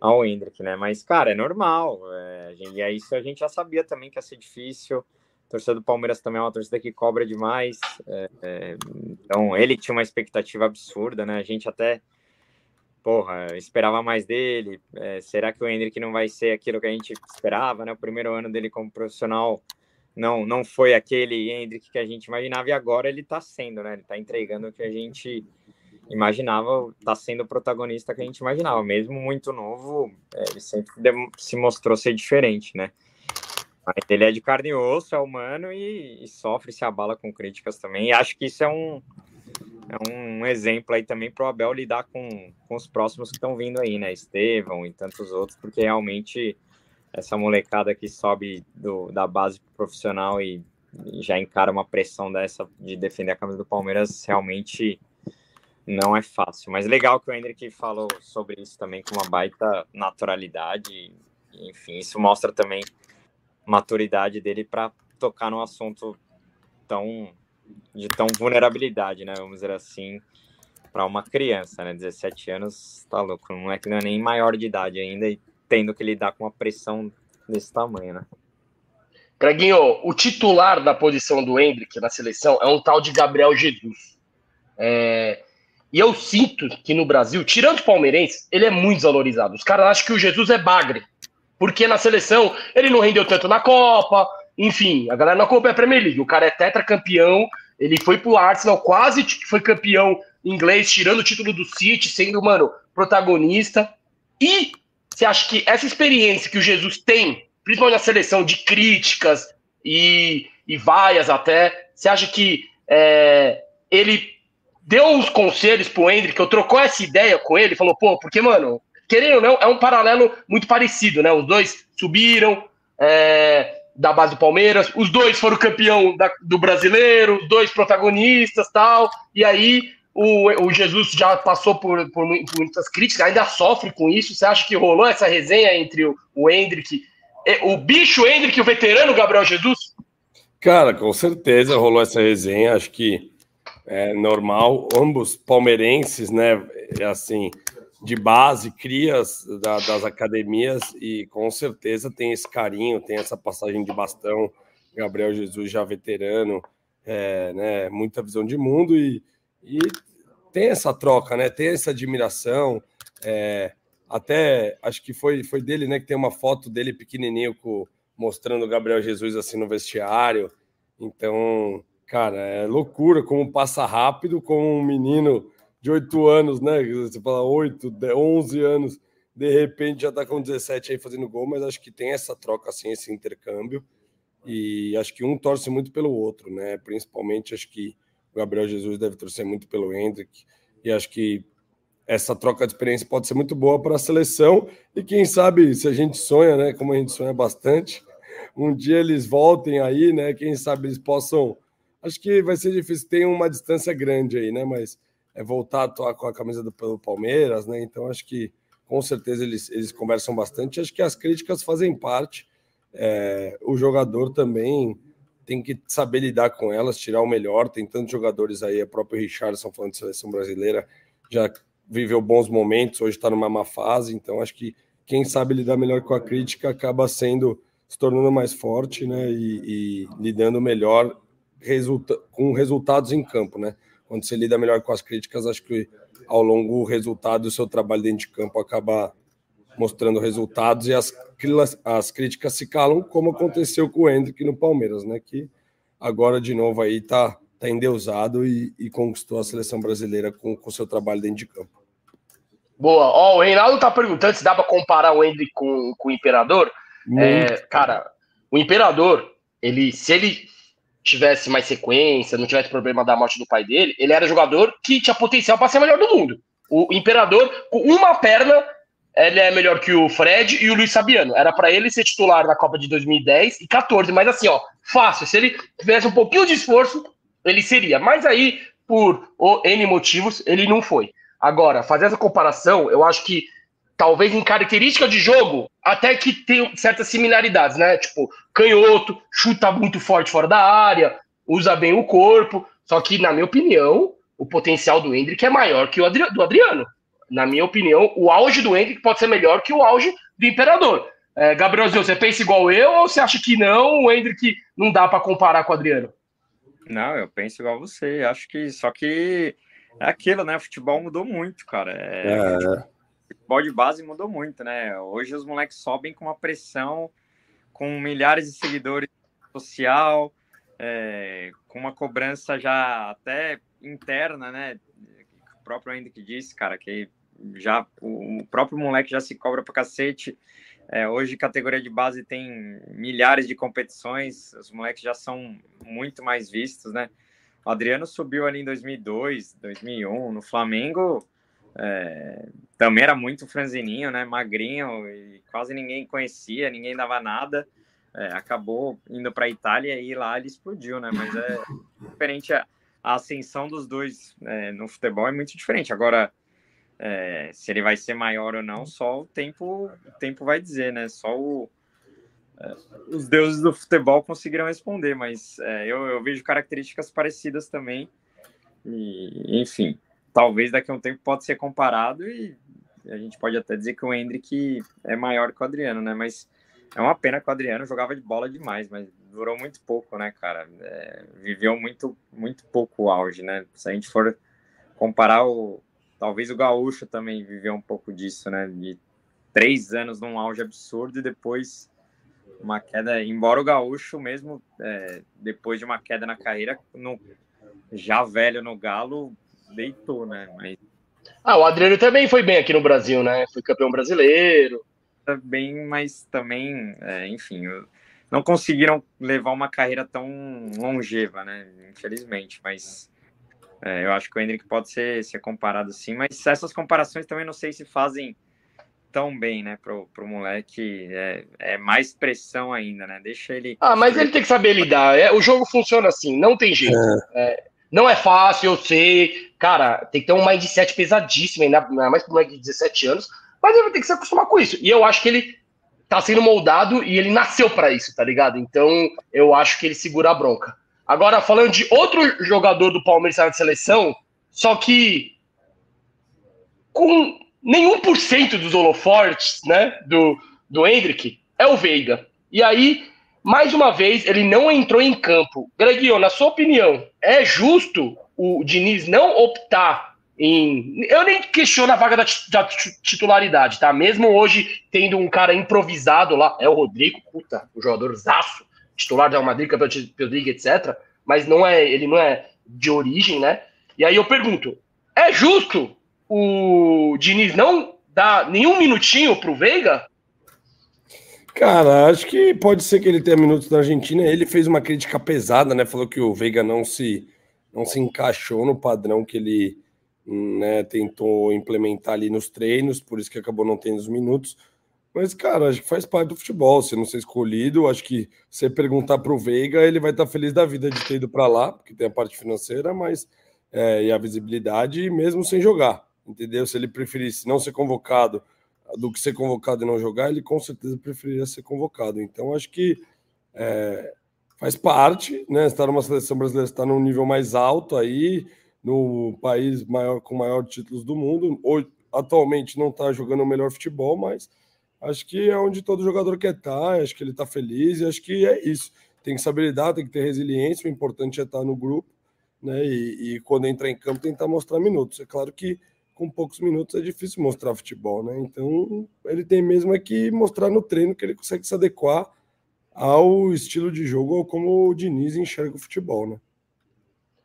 ao Hendrick, né? Mas, cara, é normal. É, e é isso a gente já sabia também que ia ser difícil. A torcida do Palmeiras também é uma torcida que cobra demais. É, é, então, ele tinha uma expectativa absurda, né? A gente até, porra, esperava mais dele. É, será que o Hendrick não vai ser aquilo que a gente esperava, né? O primeiro ano dele como profissional não, não foi aquele Hendrick que a gente imaginava e agora ele tá sendo, né? Ele tá entregando o que a gente imaginava tá sendo o protagonista que a gente imaginava. Mesmo muito novo, é, ele sempre se mostrou ser diferente, né? Mas ele é de carne e osso, é humano e, e sofre, se abala com críticas também. E acho que isso é um, é um exemplo aí também para o Abel lidar com, com os próximos que estão vindo aí, né? Estevão e tantos outros, porque realmente essa molecada que sobe do, da base profissional e, e já encara uma pressão dessa de defender a camisa do Palmeiras realmente não é fácil, mas legal que o Hendrick falou sobre isso também com uma baita naturalidade. Enfim, isso mostra também maturidade dele para tocar num assunto tão de tão vulnerabilidade, né? Vamos dizer assim, para uma criança, né? 17 anos, tá louco, não é que não é nem maior de idade ainda e tendo que lidar com uma pressão desse tamanho, né? Greginho, o titular da posição do Hendrick na seleção é um tal de Gabriel Jesus. É, e eu sinto que no Brasil, tirando os palmeirenses, ele é muito desvalorizado. Os caras acham que o Jesus é bagre. Porque na seleção ele não rendeu tanto na Copa. Enfim, a galera não acompanha a Premier League. O cara é tetracampeão. Ele foi pro Arsenal, quase foi campeão inglês, tirando o título do City, sendo, mano, protagonista. E você acha que essa experiência que o Jesus tem, principalmente na seleção de críticas e, e vaias até, você acha que é, ele deu uns conselhos pro Hendrick, eu trocou essa ideia com ele, falou, pô, porque, mano, querendo ou não, é um paralelo muito parecido, né? Os dois subiram é, da base do Palmeiras, os dois foram campeão da, do brasileiro, os dois protagonistas tal, e aí o, o Jesus já passou por, por, muitas críticas, ainda sofre com isso. Você acha que rolou essa resenha entre o, o Hendrick, o bicho Hendrick e o veterano Gabriel Jesus? Cara, com certeza rolou essa resenha, acho que é normal, ambos palmeirenses, né? É assim, de base, crias da, das academias, e com certeza tem esse carinho, tem essa passagem de bastão. Gabriel Jesus já veterano, é, né? Muita visão de mundo e, e tem essa troca, né? Tem essa admiração. É, até acho que foi, foi dele, né? Que tem uma foto dele pequenininho com, mostrando o Gabriel Jesus assim no vestiário. Então, Cara, é loucura como passa rápido, como um menino de 8 anos, né? Você fala 8, 11 anos, de repente já tá com 17 aí fazendo gol, mas acho que tem essa troca assim, esse intercâmbio. E acho que um torce muito pelo outro, né? Principalmente acho que o Gabriel Jesus deve torcer muito pelo Hendrick. E acho que essa troca de experiência pode ser muito boa para a seleção. E quem sabe, se a gente sonha, né? Como a gente sonha bastante, um dia eles voltem aí, né? Quem sabe eles possam acho que vai ser difícil. Tem uma distância grande aí, né? Mas é voltar a atuar com a camisa do Palmeiras, né? Então acho que com certeza eles, eles conversam bastante. Acho que as críticas fazem parte. É, o jogador também tem que saber lidar com elas, tirar o melhor. Tem tantos jogadores aí, o próprio Richardson falando de seleção brasileira, já viveu bons momentos, hoje está numa má fase. Então acho que quem sabe lidar melhor com a crítica acaba sendo se tornando mais forte, né? E, e lidando melhor resulta com resultados em campo, né? Quando você lida melhor com as críticas, acho que ao longo o resultado do seu trabalho dentro de campo acaba mostrando resultados e as, as críticas se calam, como aconteceu com o Hendrick no Palmeiras, né? Que agora de novo aí tá, tá endeusado e, e conquistou a seleção brasileira com o seu trabalho dentro de campo. Boa. Ó, o Reinaldo tá perguntando se dá para comparar o Hendrick com, com o Imperador. É, cara, o Imperador, ele, se ele tivesse mais sequência, não tivesse problema da morte do pai dele, ele era jogador que tinha potencial para ser o melhor do mundo. O Imperador, com uma perna, ele é melhor que o Fred e o Luiz Sabiano. Era para ele ser titular na Copa de 2010 e 14, mas assim, ó, fácil. Se ele tivesse um pouquinho de esforço, ele seria. Mas aí, por N motivos, ele não foi. Agora, fazer essa comparação, eu acho que talvez em característica de jogo, até que tem certas similaridades, né? Tipo, canhoto, chuta muito forte fora da área, usa bem o corpo. Só que, na minha opinião, o potencial do Hendrick é maior que o Adri do Adriano. Na minha opinião, o auge do Hendrick pode ser melhor que o auge do Imperador. É, Gabriel, você pensa igual eu ou você acha que não? O Hendrick não dá para comparar com o Adriano? Não, eu penso igual você. Acho que só que é aquilo, né? O futebol mudou muito, cara. É, é futebol de base mudou muito, né? Hoje os moleques sobem com uma pressão, com milhares de seguidores social, é, com uma cobrança já até interna, né? O próprio Hendrick disse, cara, que já o próprio moleque já se cobra pra cacete. É, hoje, categoria de base tem milhares de competições, os moleques já são muito mais vistos, né? O Adriano subiu ali em 2002, 2001, no Flamengo é, também era muito franzininho, né? Magrinho e quase ninguém conhecia, ninguém dava nada. É, acabou indo para a Itália e lá ele explodiu, né? Mas é diferente a, a ascensão dos dois é, no futebol é muito diferente. Agora, é, se ele vai ser maior ou não, só o tempo, o tempo vai dizer, né? Só o, é, os deuses do futebol conseguirão responder, mas é, eu, eu vejo características parecidas também. E, enfim, talvez daqui a um tempo pode ser comparado e a gente pode até dizer que o Hendrick é maior que o Adriano, né? Mas é uma pena que o Adriano jogava de bola demais, mas durou muito pouco, né, cara? É, viveu muito, muito pouco o auge, né? Se a gente for comparar o. Talvez o Gaúcho também viveu um pouco disso, né? De três anos num auge absurdo e depois uma queda. Embora o Gaúcho, mesmo é, depois de uma queda na carreira, no, já velho no Galo, deitou, né? Mas... Ah, o Adriano também foi bem aqui no Brasil, né? Foi campeão brasileiro bem, mas também, é, enfim, não conseguiram levar uma carreira tão longeva, né? Infelizmente, mas é, eu acho que o Hendrick pode ser, ser comparado assim, mas essas comparações também não sei se fazem tão bem, né, pro, pro moleque, é, é mais pressão ainda, né, deixa ele... Ah, mas ele tem que saber lidar, é, o jogo funciona assim, não tem jeito, é. é não é fácil, eu sei, cara, tem que ter um mindset pesadíssimo, ainda mais pro moleque de 17 anos, mas ele vai ter que se acostumar com isso. E eu acho que ele tá sendo moldado e ele nasceu para isso, tá ligado? Então eu acho que ele segura a bronca. Agora, falando de outro jogador do Palmeiras na seleção, só que com nenhum por cento dos holofortes, né, do, do Hendrick, é o Veiga. E aí, mais uma vez, ele não entrou em campo. Greguinho, na sua opinião, é justo o Diniz não optar em. Eu nem questiono a vaga da, da, titularidade, tá? Mesmo hoje tendo um cara improvisado lá, é o Rodrigo, puta, o jogador zaço, titular Real Madrid, campeão de etc. Mas não é, ele não é de origem, né? E aí eu pergunto: é justo o Diniz não dar nenhum minutinho pro Veiga? Cara, acho que pode ser que ele tenha minutos na Argentina. Ele fez uma crítica pesada, né? Falou que o Veiga não se, não se encaixou no padrão que ele né, tentou implementar ali nos treinos, por isso que acabou não tendo os minutos. Mas, cara, acho que faz parte do futebol, se não ser escolhido. Acho que se perguntar para o Veiga, ele vai estar feliz da vida de ter ido para lá, porque tem a parte financeira, mas é, e a visibilidade, mesmo sem jogar, entendeu? Se ele preferisse não ser convocado do que ser convocado e não jogar, ele com certeza preferiria ser convocado. Então, acho que é, faz parte, né? Estar numa seleção brasileira, estar num nível mais alto aí no país maior com maior títulos do mundo. Hoje, atualmente não está jogando o melhor futebol, mas acho que é onde todo jogador quer estar. Tá, acho que ele está feliz e acho que é isso. Tem que saber lidar, tem que ter resiliência. O importante é estar no grupo, né? E, e quando entrar em campo, tentar mostrar minutos. É claro que com poucos minutos é difícil mostrar futebol, né? Então ele tem mesmo é que mostrar no treino que ele consegue se adequar ao estilo de jogo ou como o Diniz enxerga o futebol, né?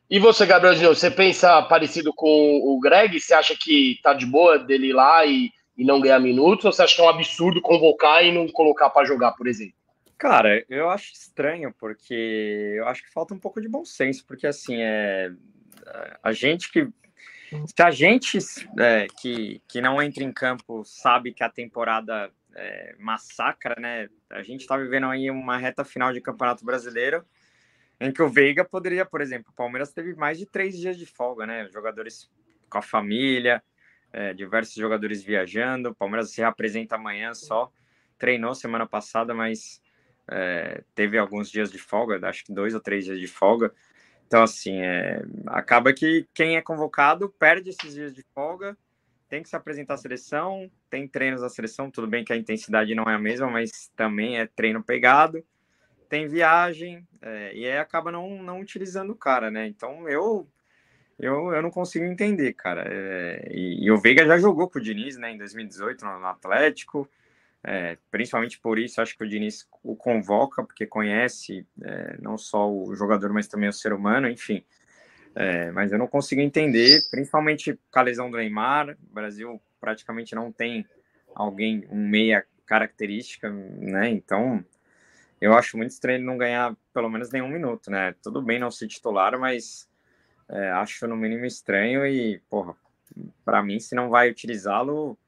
E você, Gabrielzinho, você pensa parecido com o Greg? Você acha que tá de boa dele ir lá e, e não ganhar minutos? Ou você acha que é um absurdo convocar e não colocar para jogar, por exemplo? Cara, eu acho estranho, porque eu acho que falta um pouco de bom senso, porque assim, é, a gente que. Se a gente é, que, que não entra em campo sabe que a temporada é, massacra, né? A gente tá vivendo aí uma reta final de Campeonato Brasileiro em que o Veiga poderia, por exemplo, o Palmeiras teve mais de três dias de folga, né? Jogadores com a família, é, diversos jogadores viajando. O Palmeiras se apresenta amanhã só. Treinou semana passada, mas é, teve alguns dias de folga, acho que dois ou três dias de folga. Então, assim, é, acaba que quem é convocado perde esses dias de folga, tem que se apresentar à seleção, tem treinos da seleção, tudo bem que a intensidade não é a mesma, mas também é treino pegado tem viagem, é, e aí acaba não, não utilizando o cara, né? Então eu eu, eu não consigo entender, cara. É, e, e, o Veiga já jogou com o Diniz, né, em 2018 no, no Atlético, é, principalmente por isso acho que o Diniz o convoca, porque conhece é, não só o jogador, mas também o ser humano, enfim. É, mas eu não consigo entender, principalmente com a lesão do Neymar. O Brasil praticamente não tem alguém, um meia característica, né? Então eu acho muito estranho não ganhar pelo menos nenhum minuto, né? Tudo bem não ser titular, mas é, acho no mínimo estranho e, porra, para mim, se não vai utilizá-lo,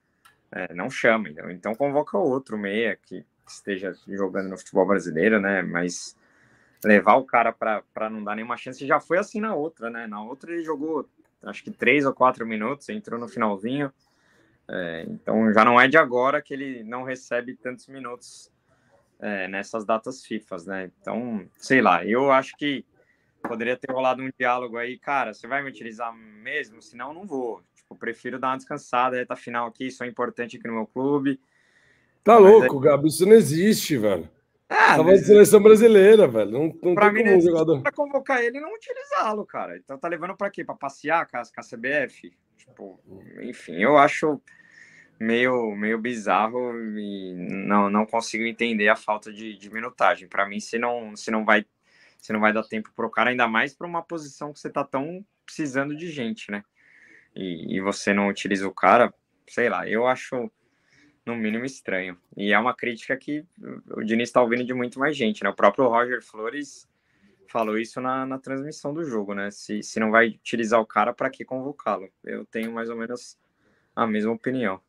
é, não chama. Então, então convoca outro meia que esteja jogando no futebol brasileiro, né? Mas levar o cara para não dar nenhuma chance já foi assim na outra, né? Na outra ele jogou acho que três ou quatro minutos, entrou no finalzinho. É, então já não é de agora que ele não recebe tantos minutos é, nessas datas FIFAs, né? Então, sei lá, eu acho que poderia ter rolado um diálogo aí, cara, você vai me utilizar mesmo? Senão, não vou. Tipo, prefiro dar uma descansada, reta final aqui, isso é importante aqui no meu clube. Tá Mas louco, é... Gabi, isso não existe, velho. Ah, Tava mas... seleção brasileira, velho. Não, não pra tem mim, como um jogador. Pra convocar ele e não utilizá-lo, cara. Então tá levando pra quê? Pra passear com a, com a CBF? Tipo, enfim, eu acho meio, meio bizarro e não, não consigo entender a falta de, de minutagem. Para mim, se não, se não vai se não vai dar tempo pro cara, ainda mais para uma posição que você tá tão precisando de gente, né? E, e você não utiliza o cara, sei lá, eu acho no mínimo estranho. E é uma crítica que o Diniz está ouvindo de muito mais gente, né? O próprio Roger Flores falou isso na, na transmissão do jogo, né? Se, se não vai utilizar o cara, para que convocá-lo? Eu tenho mais ou menos a mesma opinião.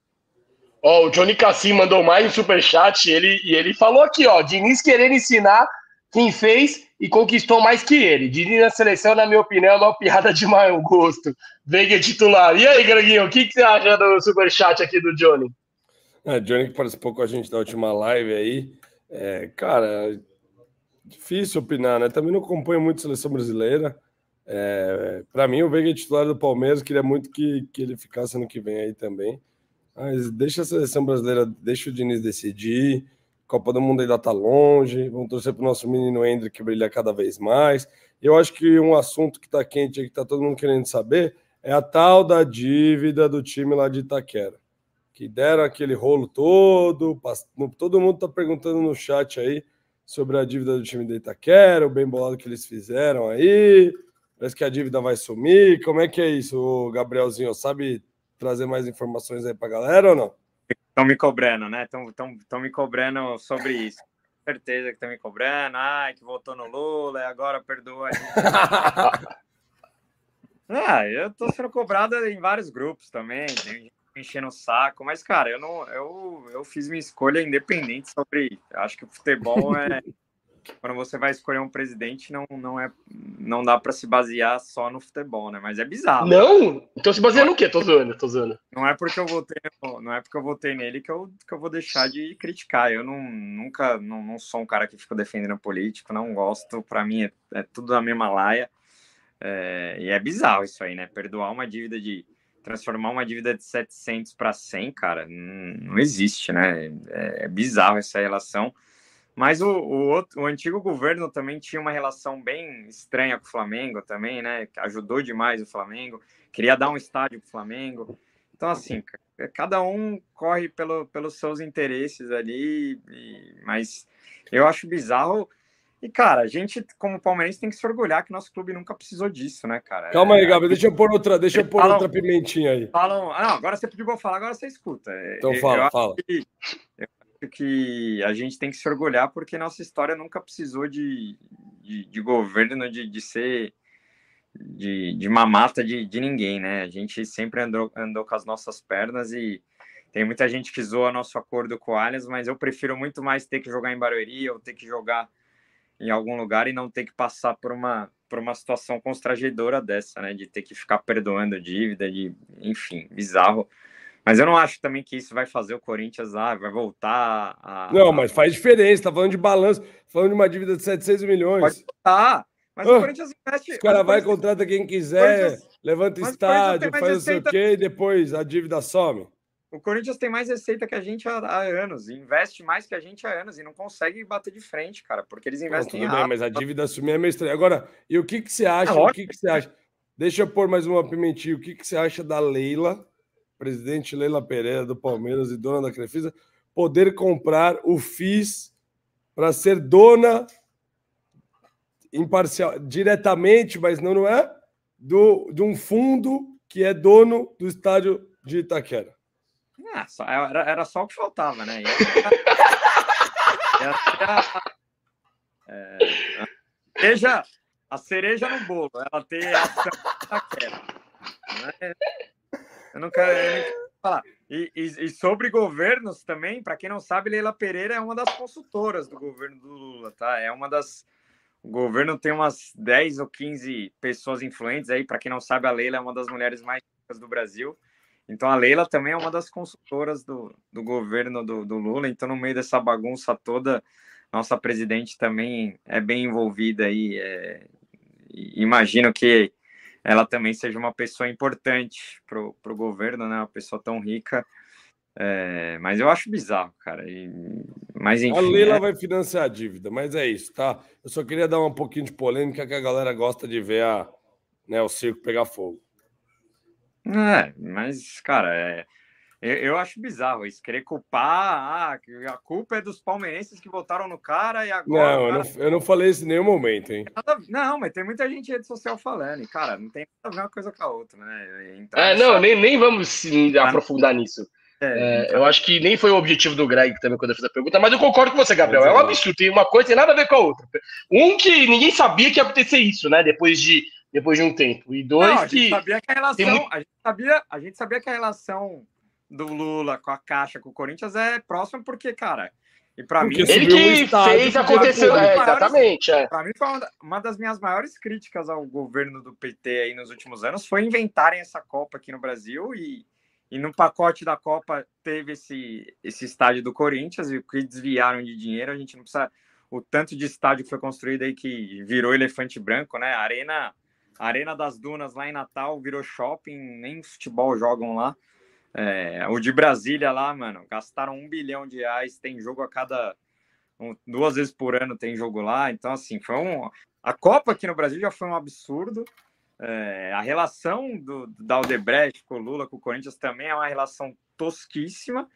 Ó, oh, o Johnny Cassim mandou mais um superchat ele, e ele falou aqui, ó, Diniz querendo ensinar quem fez e conquistou mais que ele. Diniz na seleção, na minha opinião, é uma piada de mau gosto. Veiga titular. E aí, Greginho, o que, que você acha do superchat aqui do Johnny? É, Johnny que participou com a gente da última live aí. É, cara, difícil opinar, né? Também não acompanho muito a seleção brasileira. É, para mim, o Veiga é titular do Palmeiras, queria muito que, que ele ficasse ano que vem aí também. Mas deixa a seleção brasileira, deixa o Diniz decidir. Copa do Mundo ainda tá longe. Vamos torcer para o nosso menino Hendrick brilhar cada vez mais. Eu acho que um assunto que está quente aí, que está todo mundo querendo saber, é a tal da dívida do time lá de Itaquera. Que deram aquele rolo todo. Todo mundo está perguntando no chat aí sobre a dívida do time de Itaquera, o bem bolado que eles fizeram aí. Parece que a dívida vai sumir. Como é que é isso, Gabrielzinho? Sabe trazer mais informações aí para a galera ou não? Estão me cobrando, né? Estão me cobrando sobre isso. Certeza que estão me cobrando. Ai, que votou no Lula e agora perdoa. ah, eu estou sendo cobrado em vários grupos também. Tem enchendo o saco. Mas, cara, eu não. Eu, eu fiz minha escolha independente sobre. Acho que o futebol é quando você vai escolher um presidente, não, não, é, não dá para se basear só no futebol, né? Mas é bizarro. Não? Então se baseia no quê? Tô zoando, tô zoando. Não é porque eu votei, não é porque eu votei nele que eu, que eu vou deixar de criticar. Eu não, nunca, não, não sou um cara que fica defendendo político, não gosto. Para mim é, é, tudo da mesma laia. É, e é bizarro isso aí, né? Perdoar uma dívida de transformar uma dívida de 700 para 100, cara, não, não existe, né? É, é bizarro essa relação. Mas o, o, outro, o antigo governo também tinha uma relação bem estranha com o Flamengo também, né? Ajudou demais o Flamengo, queria dar um estádio para o Flamengo. Então, assim, cada um corre pelo, pelos seus interesses ali, e, mas eu acho bizarro. E, cara, a gente, como palmeirense, tem que se orgulhar que nosso clube nunca precisou disso, né, cara? Calma aí, Gabriel, deixa eu pôr outra, deixa eu pôr falam, outra pimentinha aí. Falam, ah, não, agora você pediu pra falar, agora você escuta. Então fala, fala. Que, eu que a gente tem que se orgulhar porque nossa história nunca precisou de, de, de governo, de, de ser de, de mamata de, de ninguém, né? A gente sempre andou, andou com as nossas pernas e tem muita gente que zoa nosso acordo com o Allianz, mas eu prefiro muito mais ter que jogar em Barueri ou ter que jogar em algum lugar e não ter que passar por uma, por uma situação constrangedora dessa, né? De ter que ficar perdoando dívida, de, enfim, bizarro. Mas eu não acho também que isso vai fazer o Corinthians, ah, vai voltar a. Não, mas faz diferença, tá falando de balanço, falando de uma dívida de 700 milhões. Pode voltar. Mas oh, o Corinthians investe. Os caras vai, contrata quem quiser, levanta estádio, faz não sei o quê, e depois a dívida some. O Corinthians tem mais receita que a gente há, há, anos, investe mais que a gente há anos e não consegue bater de frente, cara, porque eles investem não, tudo bem, mas a dívida assumir é meio estranha. Agora, e o que, que você acha? É o que, que você acha? Deixa eu pôr mais uma pimentinha. O que, que você acha da Leila? presidente Leila Pereira do Palmeiras e dona da Crefisa, poder comprar o FIS para ser dona imparcial, diretamente, mas não, não é, do, de um fundo que é dono do estádio de Itaquera. Ah, só, era, era só o que faltava, né? é, a, cereja, a cereja no bolo, ela tem a Itaquera. Né? Eu não quero, eu não quero falar. E, e, e, sobre governos também, para quem não sabe, Leila Pereira é uma das consultoras do governo do Lula, tá? É uma das. O governo tem umas 10 ou 15 pessoas influentes aí. Para quem não sabe, a Leila é uma das mulheres mais ricas do Brasil. Então a Leila também é uma das consultoras do, do governo do, do Lula. Então, no meio dessa bagunça toda, nossa presidente também é bem envolvida aí. É... Imagino que ela também seja uma pessoa importante para o governo, né? Uma pessoa tão rica. É, mas eu acho bizarro, cara. E, mas enfim. A Leila é... vai financiar a dívida, mas é isso, tá? Eu só queria dar um pouquinho de polêmica que a galera gosta de ver a, né, o circo pegar fogo. É, mas, cara, é, eu, eu, acho bizarro isso, querer culpar, ah, a culpa é dos palmeirenses que votaram no cara e agora. Não, cara... eu não, eu não falei isso em nenhum momento, hein? Não, mas tem muita gente em rede social falando, e, cara, não tem nada a ver uma coisa com a outra, né? Então, é, não, nem, nem vamos se aprofundar nisso. É, é, então... Eu acho que nem foi o objetivo do Greg também quando eu fiz a pergunta, mas eu concordo com você, Gabriel. É um absurdo, tem uma coisa tem nada a ver com a outra. Um que ninguém sabia que ia acontecer isso, né? Depois de, depois de um tempo. E dois Não, a que. Sabia que a, relação, muito... a, gente sabia, a gente sabia que a relação do Lula com a Caixa, com o Corinthians é próxima, porque, cara. E para mim. Ele que fez acontecer. É, exatamente. É. Para mim, foi uma das minhas maiores críticas ao governo do PT aí nos últimos anos foi inventarem essa Copa aqui no Brasil e e no pacote da Copa teve esse, esse estádio do Corinthians e o que desviaram de dinheiro, a gente não precisa. O tanto de estádio que foi construído aí que virou elefante branco, né? A Arena, Arena das Dunas lá em Natal virou shopping, nem futebol jogam lá. É, o de Brasília lá, mano, gastaram um bilhão de reais, tem jogo a cada. Duas vezes por ano tem jogo lá. Então, assim, foi um. A Copa aqui no Brasil já foi um absurdo. É, a relação do, da Aldebrecht com o Lula, com o Corinthians, também é uma relação tosquíssima,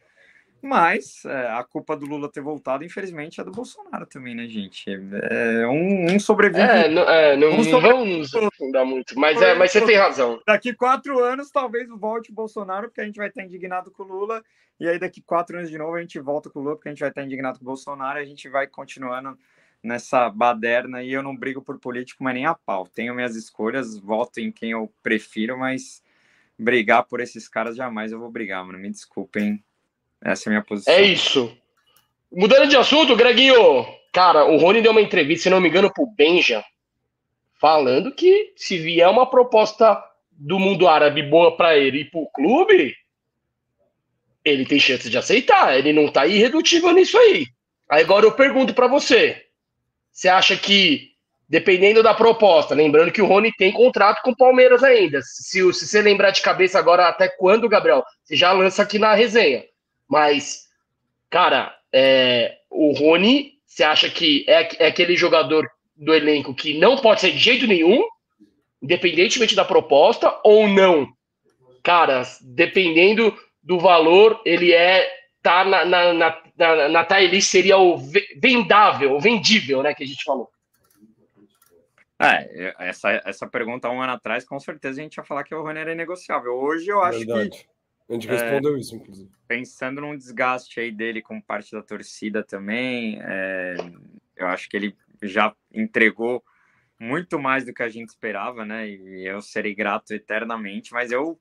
mas é, a culpa do Lula ter voltado, infelizmente, é do Bolsonaro também, né, gente? É, um, um sobrevive. É, não, é, não, um não vamos aprofundar muito, mas, é, mas você tem razão. Daqui quatro anos, talvez volte o Bolsonaro, porque a gente vai estar indignado com o Lula, e aí daqui quatro anos de novo a gente volta com o Lula, porque a gente vai estar indignado com o Bolsonaro, e a gente vai continuando nessa baderna e eu não brigo por político, mas nem a pau. Tenho minhas escolhas, voto em quem eu prefiro, mas brigar por esses caras jamais eu vou brigar, mano. Me desculpem. Essa é a minha posição. É isso. Mudando de assunto, Greginho, cara, o Rony deu uma entrevista, se não me engano, pro Benja, falando que se vier uma proposta do mundo árabe boa para ele ir pro clube, ele tem chance de aceitar. Ele não tá irredutível nisso aí. Aí agora eu pergunto para você, você acha que, dependendo da proposta, lembrando que o Rony tem contrato com o Palmeiras ainda. Se, se você lembrar de cabeça agora até quando, Gabriel, você já lança aqui na resenha. Mas, cara, é, o Rony, você acha que é, é aquele jogador do elenco que não pode ser de jeito nenhum, independentemente da proposta, ou não? Cara, dependendo do valor, ele é tá na, na, na, na, na seria o vendável, o vendível, né, que a gente falou. É, essa, essa pergunta um ano atrás, com certeza a gente ia falar que o Rony era negociável. Hoje eu acho Verdade. que. A gente respondeu é, isso, inclusive. Pensando num desgaste aí dele com parte da torcida também, é, eu acho que ele já entregou muito mais do que a gente esperava, né? E eu serei grato eternamente, mas eu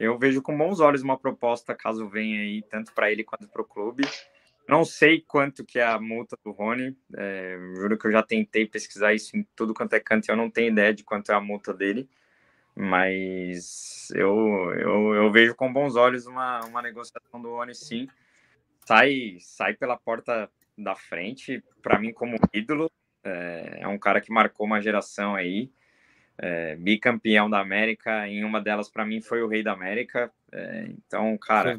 eu vejo com bons olhos uma proposta caso venha aí, tanto para ele quanto para o clube. Não sei quanto que é a multa do Rony, é, juro que eu já tentei pesquisar isso em tudo quanto é canto, eu não tenho ideia de quanto é a multa dele, mas eu, eu, eu vejo com bons olhos uma, uma negociação do Rony sim. Sai, sai pela porta da frente, para mim como ídolo, é, é um cara que marcou uma geração aí, é, bicampeão da América, em uma delas para mim foi o Rei da América. É, então, cara,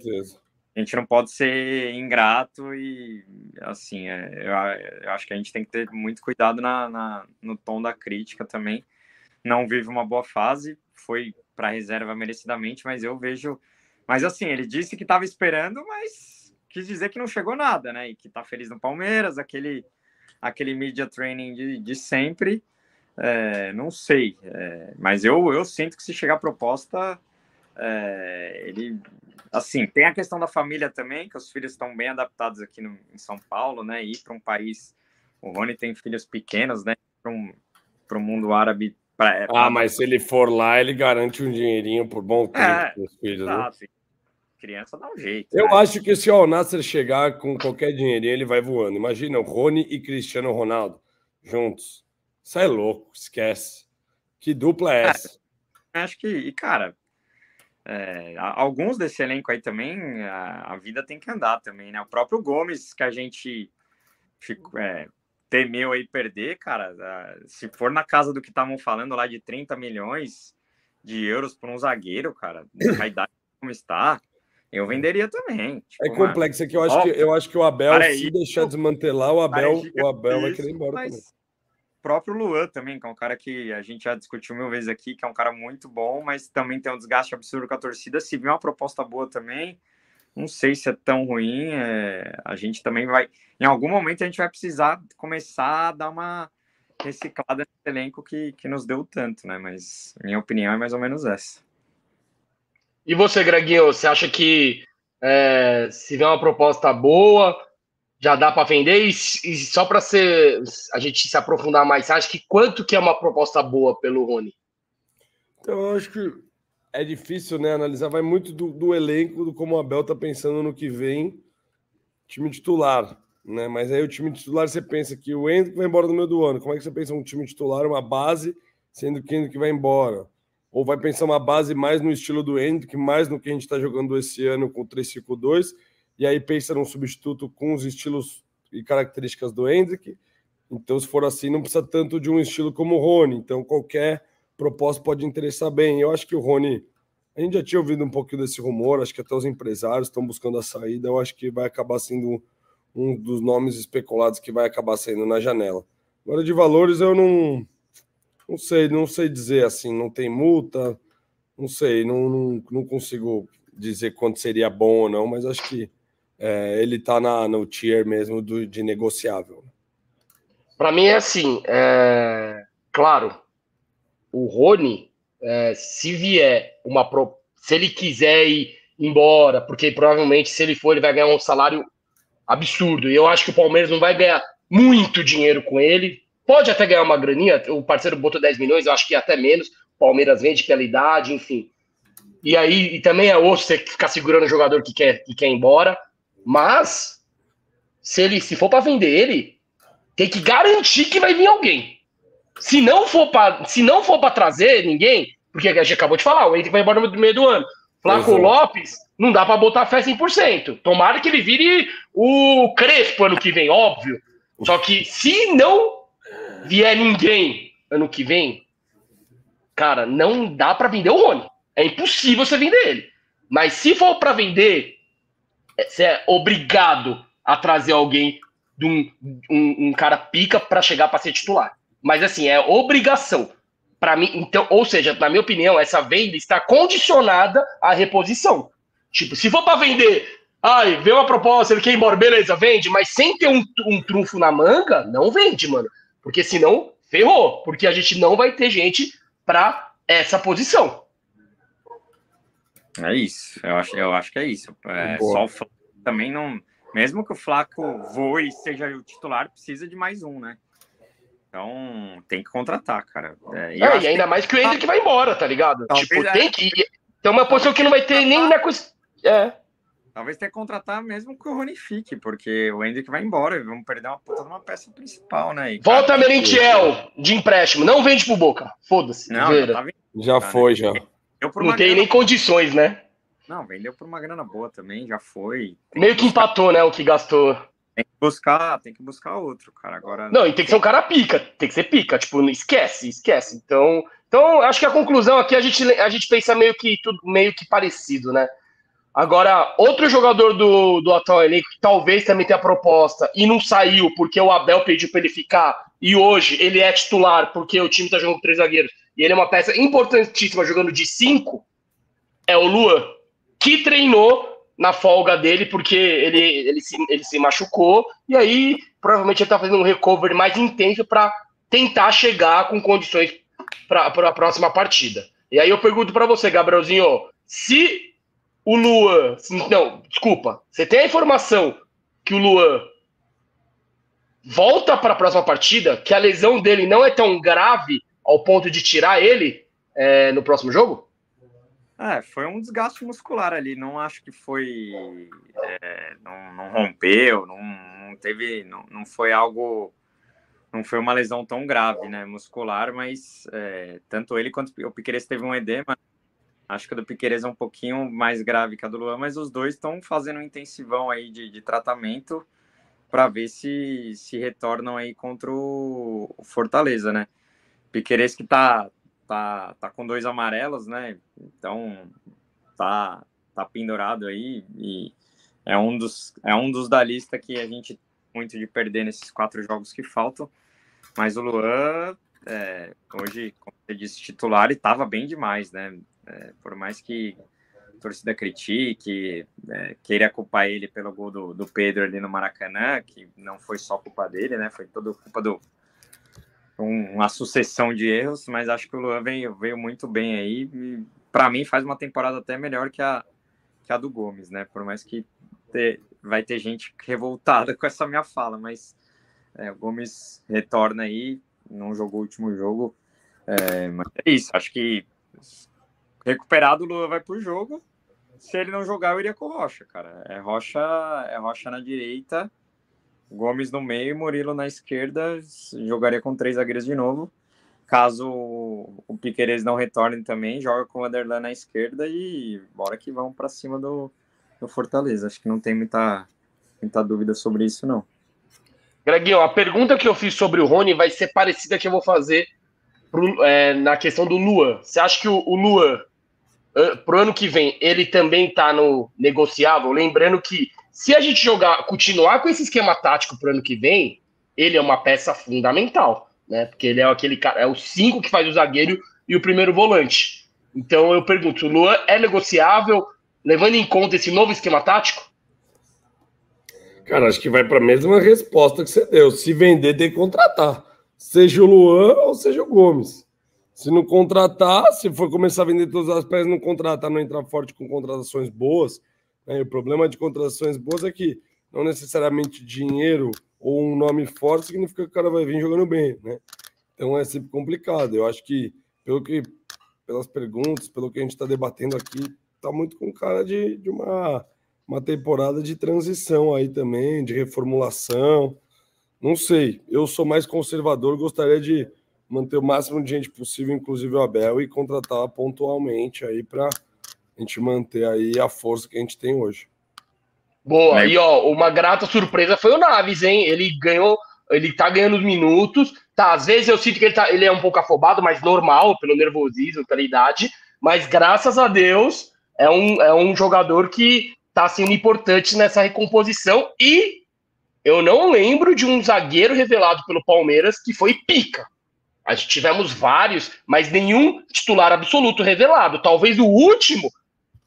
a gente não pode ser ingrato e assim, é, eu, eu, acho que a gente tem que ter muito cuidado na, na, no tom da crítica também. Não vive uma boa fase, foi para reserva merecidamente, mas eu vejo. Mas assim, ele disse que estava esperando, mas quis dizer que não chegou nada, né? E que tá feliz no Palmeiras, aquele, aquele media training de, de sempre. É, não sei, é, mas eu, eu sinto que se chegar a proposta, é, ele. Assim, tem a questão da família também, que os filhos estão bem adaptados aqui no, em São Paulo, né? Ir para um país. O Rony tem filhos pequenos, né? Para um, o mundo árabe. Pra, ah, mas se ele for lá, ele garante um dinheirinho por bom tempo é, os filhos, né? exato. né? Criança dá um jeito. Eu né? acho que se o Nasser chegar com qualquer dinheirinho, ele vai voando. Imagina o Rony e Cristiano Ronaldo juntos. Isso é louco, esquece. Que dupla é essa? acho que, e cara, é, alguns desse elenco aí também, a, a, vida tem que andar também, né? O próprio Gomes, que a gente ficou, é, temeu aí perder, cara, se for na casa do que estavam falando lá de 30 milhões de euros por um zagueiro, cara, a idade como está, Eu venderia também. Tipo, é complexo, é que eu acho, que eu acho que o Abel, se deixar desmantelar, o Abel, o Abel vai querer ir embora mas... também. próprio Luan também, que é um cara que a gente já discutiu mil vezes aqui, que é um cara muito bom, mas também tem um desgaste absurdo com a torcida. Se vir uma proposta boa também, não sei se é tão ruim. É... A gente também vai. Em algum momento a gente vai precisar começar a dar uma reciclada nesse elenco que, que nos deu tanto, né? Mas minha opinião é mais ou menos essa. E você, Greginho, você acha que é, se vier uma proposta boa, já dá para vender? E, e só para a gente se aprofundar mais, você acha que quanto que é uma proposta boa pelo Rony? Então, eu acho que é difícil né, analisar, vai muito do, do elenco, do como o Abel está pensando no que vem, time titular. Né? Mas aí o time titular você pensa que o Hendrick vai embora no meio do ano. Como é que você pensa um time titular, uma base, sendo que o Hendrick vai embora? Ou vai pensar uma base mais no estilo do Hendrick, mais no que a gente está jogando esse ano com o 3-5-2, e aí pensa num substituto com os estilos e características do Hendrick. Então, se for assim, não precisa tanto de um estilo como o Rony. Então, qualquer proposta pode interessar bem. Eu acho que o Rony, a gente já tinha ouvido um pouquinho desse rumor, acho que até os empresários estão buscando a saída. Eu acho que vai acabar sendo um dos nomes especulados que vai acabar saindo na janela. Agora, de valores, eu não, não sei, não sei dizer assim, não tem multa, não sei, não, não, não consigo dizer quanto seria bom ou não, mas acho que é, ele está no tier mesmo do, de negociável. Para mim é assim, é... claro, o Rony, é, se vier uma pro... se ele quiser ir embora, porque provavelmente se ele for ele vai ganhar um salário absurdo. E eu acho que o Palmeiras não vai ganhar muito dinheiro com ele. Pode até ganhar uma graninha, o parceiro botou 10 milhões, eu acho que até menos. O Palmeiras vende pela idade, enfim. E aí, e também é osso você ficar segurando o jogador que quer, que quer ir embora. Mas, se ele se for para vender ele, tem que garantir que vai vir alguém. Se não for para se não for para trazer ninguém, porque a gente acabou de falar, o Henrique vai embora no meio do ano. Flaco Lopes, não dá para botar fé 100%. Tomara que ele vire o Crespo ano que vem, óbvio. Só que se não vier ninguém ano que vem, cara, não dá para vender o Rony. É impossível você vender ele. Mas se for para vender, é, você é obrigado a trazer alguém de um, um, um cara pica para chegar para ser titular. Mas assim, é obrigação para mim, então, ou seja, na minha opinião, essa venda está condicionada à reposição. Tipo, se for para vender, ai, vê uma proposta, ele quer ir embora, beleza, vende, mas sem ter um, um trunfo na manga, não vende, mano. Porque senão, ferrou, porque a gente não vai ter gente para essa posição. É isso, eu acho, eu acho que é isso. É, só o Flaco também não. Mesmo que o Flaco voe e seja o titular, precisa de mais um, né? Então, tem que contratar, cara. É, e, é, e ainda que... mais que o Hendrick vai embora, tá ligado? Talvez tipo, é... tem que. Tem uma posição que não vai ter nem na coisa. É. Talvez tenha que contratar mesmo que o Rony fique, porque o Hendrick vai embora e vamos perder uma puta de uma peça principal, né? E, Volta cara, Merentiel de empréstimo, não vende pro Boca. Foda-se. Não, já, tá já tá, foi, né? já. Não tem nem condições, né? Não, vendeu por uma grana boa também, já foi. Tem Meio que, que empatou, né, o que gastou. Tem que buscar, tem que buscar outro, cara. Agora. Não, e tem que ser um cara pica, tem que ser pica, tipo, esquece, esquece. Então, então acho que a conclusão aqui a gente, a gente pensa meio que tudo meio que parecido, né? Agora, outro jogador do, do atual elenco que talvez também tenha proposta e não saiu porque o Abel pediu para ele ficar e hoje ele é titular porque o time tá jogando com três zagueiros e ele é uma peça importantíssima jogando de cinco, é o Luan, que treinou na folga dele, porque ele, ele, se, ele se machucou, e aí provavelmente ele está fazendo um recovery mais intenso para tentar chegar com condições para a próxima partida. E aí eu pergunto para você, Gabrielzinho, se o Luan. Não, desculpa. Você tem a informação que o Luan volta para a próxima partida, que a lesão dele não é tão grave ao ponto de tirar ele é, no próximo jogo? É, foi um desgaste muscular ali. Não acho que foi. É, não, não, rompeu, não, não teve. Não, não, foi algo. Não foi uma lesão tão grave, né? Muscular, mas é, tanto ele quanto o Piqueires teve um edema. Acho que o do Piqueires é um pouquinho mais grave que a do Luan, mas os dois estão fazendo um intensivão aí de, de tratamento para ver se se retornam aí contra o Fortaleza, né? Piqueires que tá tá, tá com dois amarelos, né? Então tá, tá pendurado aí e é um dos, é um dos da lista que a gente muito de perder nesses quatro jogos que faltam. Mas o Luan, é, hoje, como você disse, titular e estava bem demais, né? É, por mais que a torcida critique, é, queira culpar ele pelo gol do, do Pedro ali no Maracanã, que não foi só culpa dele, né? Foi toda culpa do. Uma sucessão de erros, mas acho que o Luan veio, veio muito bem aí. Para mim, faz uma temporada até melhor que a, que a do Gomes, né? Por mais que ter, vai ter gente revoltada com essa minha fala, mas é, o Gomes retorna aí, não jogou o último jogo. É, mas é isso, acho que recuperado o Lula vai pro jogo. Se ele não jogar, eu iria com Rocha, cara. É Rocha, é Rocha na direita, Gomes no meio, Murilo na esquerda. Jogaria com três zagueiros de novo. Caso o Piqueires não retorne também, joga com o Anderlan na esquerda e bora que vamos para cima do, do Fortaleza. Acho que não tem muita, muita dúvida sobre isso, não. Greginho, a pergunta que eu fiz sobre o Rony vai ser parecida que eu vou fazer pro, é, na questão do Luan. Você acha que o, o Luan, pro ano que vem, ele também tá no negociável? Lembrando que se a gente jogar, continuar com esse esquema tático pro ano que vem, ele é uma peça fundamental, né? Porque ele é aquele cara, é o cinco que faz o zagueiro e o primeiro volante. Então eu pergunto, o Luan é negociável? levando em conta esse novo esquema tático? Cara, acho que vai para a mesma resposta que você deu. Se vender, tem que contratar. Seja o Luan ou seja o Gomes. Se não contratar, se for começar a vender todas as peças, não contratar, não entrar forte com contratações boas. Né? O problema de contratações boas é que não necessariamente dinheiro ou um nome forte significa que o cara vai vir jogando bem, né? Então é sempre complicado. Eu acho que, pelo que pelas perguntas, pelo que a gente está debatendo aqui, tá muito com cara de, de uma, uma temporada de transição aí também, de reformulação. Não sei, eu sou mais conservador, gostaria de manter o máximo de gente possível, inclusive o Abel, e contratar pontualmente aí para a gente manter aí a força que a gente tem hoje. Boa, e ó, uma grata surpresa foi o Naves, hein? Ele ganhou, ele tá ganhando os minutos, tá? Às vezes eu sinto que ele, tá, ele é um pouco afobado, mas normal, pelo nervosismo, pela idade, mas graças a Deus é um, é um jogador que está sendo importante nessa recomposição e eu não lembro de um zagueiro revelado pelo Palmeiras que foi pica. A gente tivemos vários, mas nenhum titular absoluto revelado. Talvez o último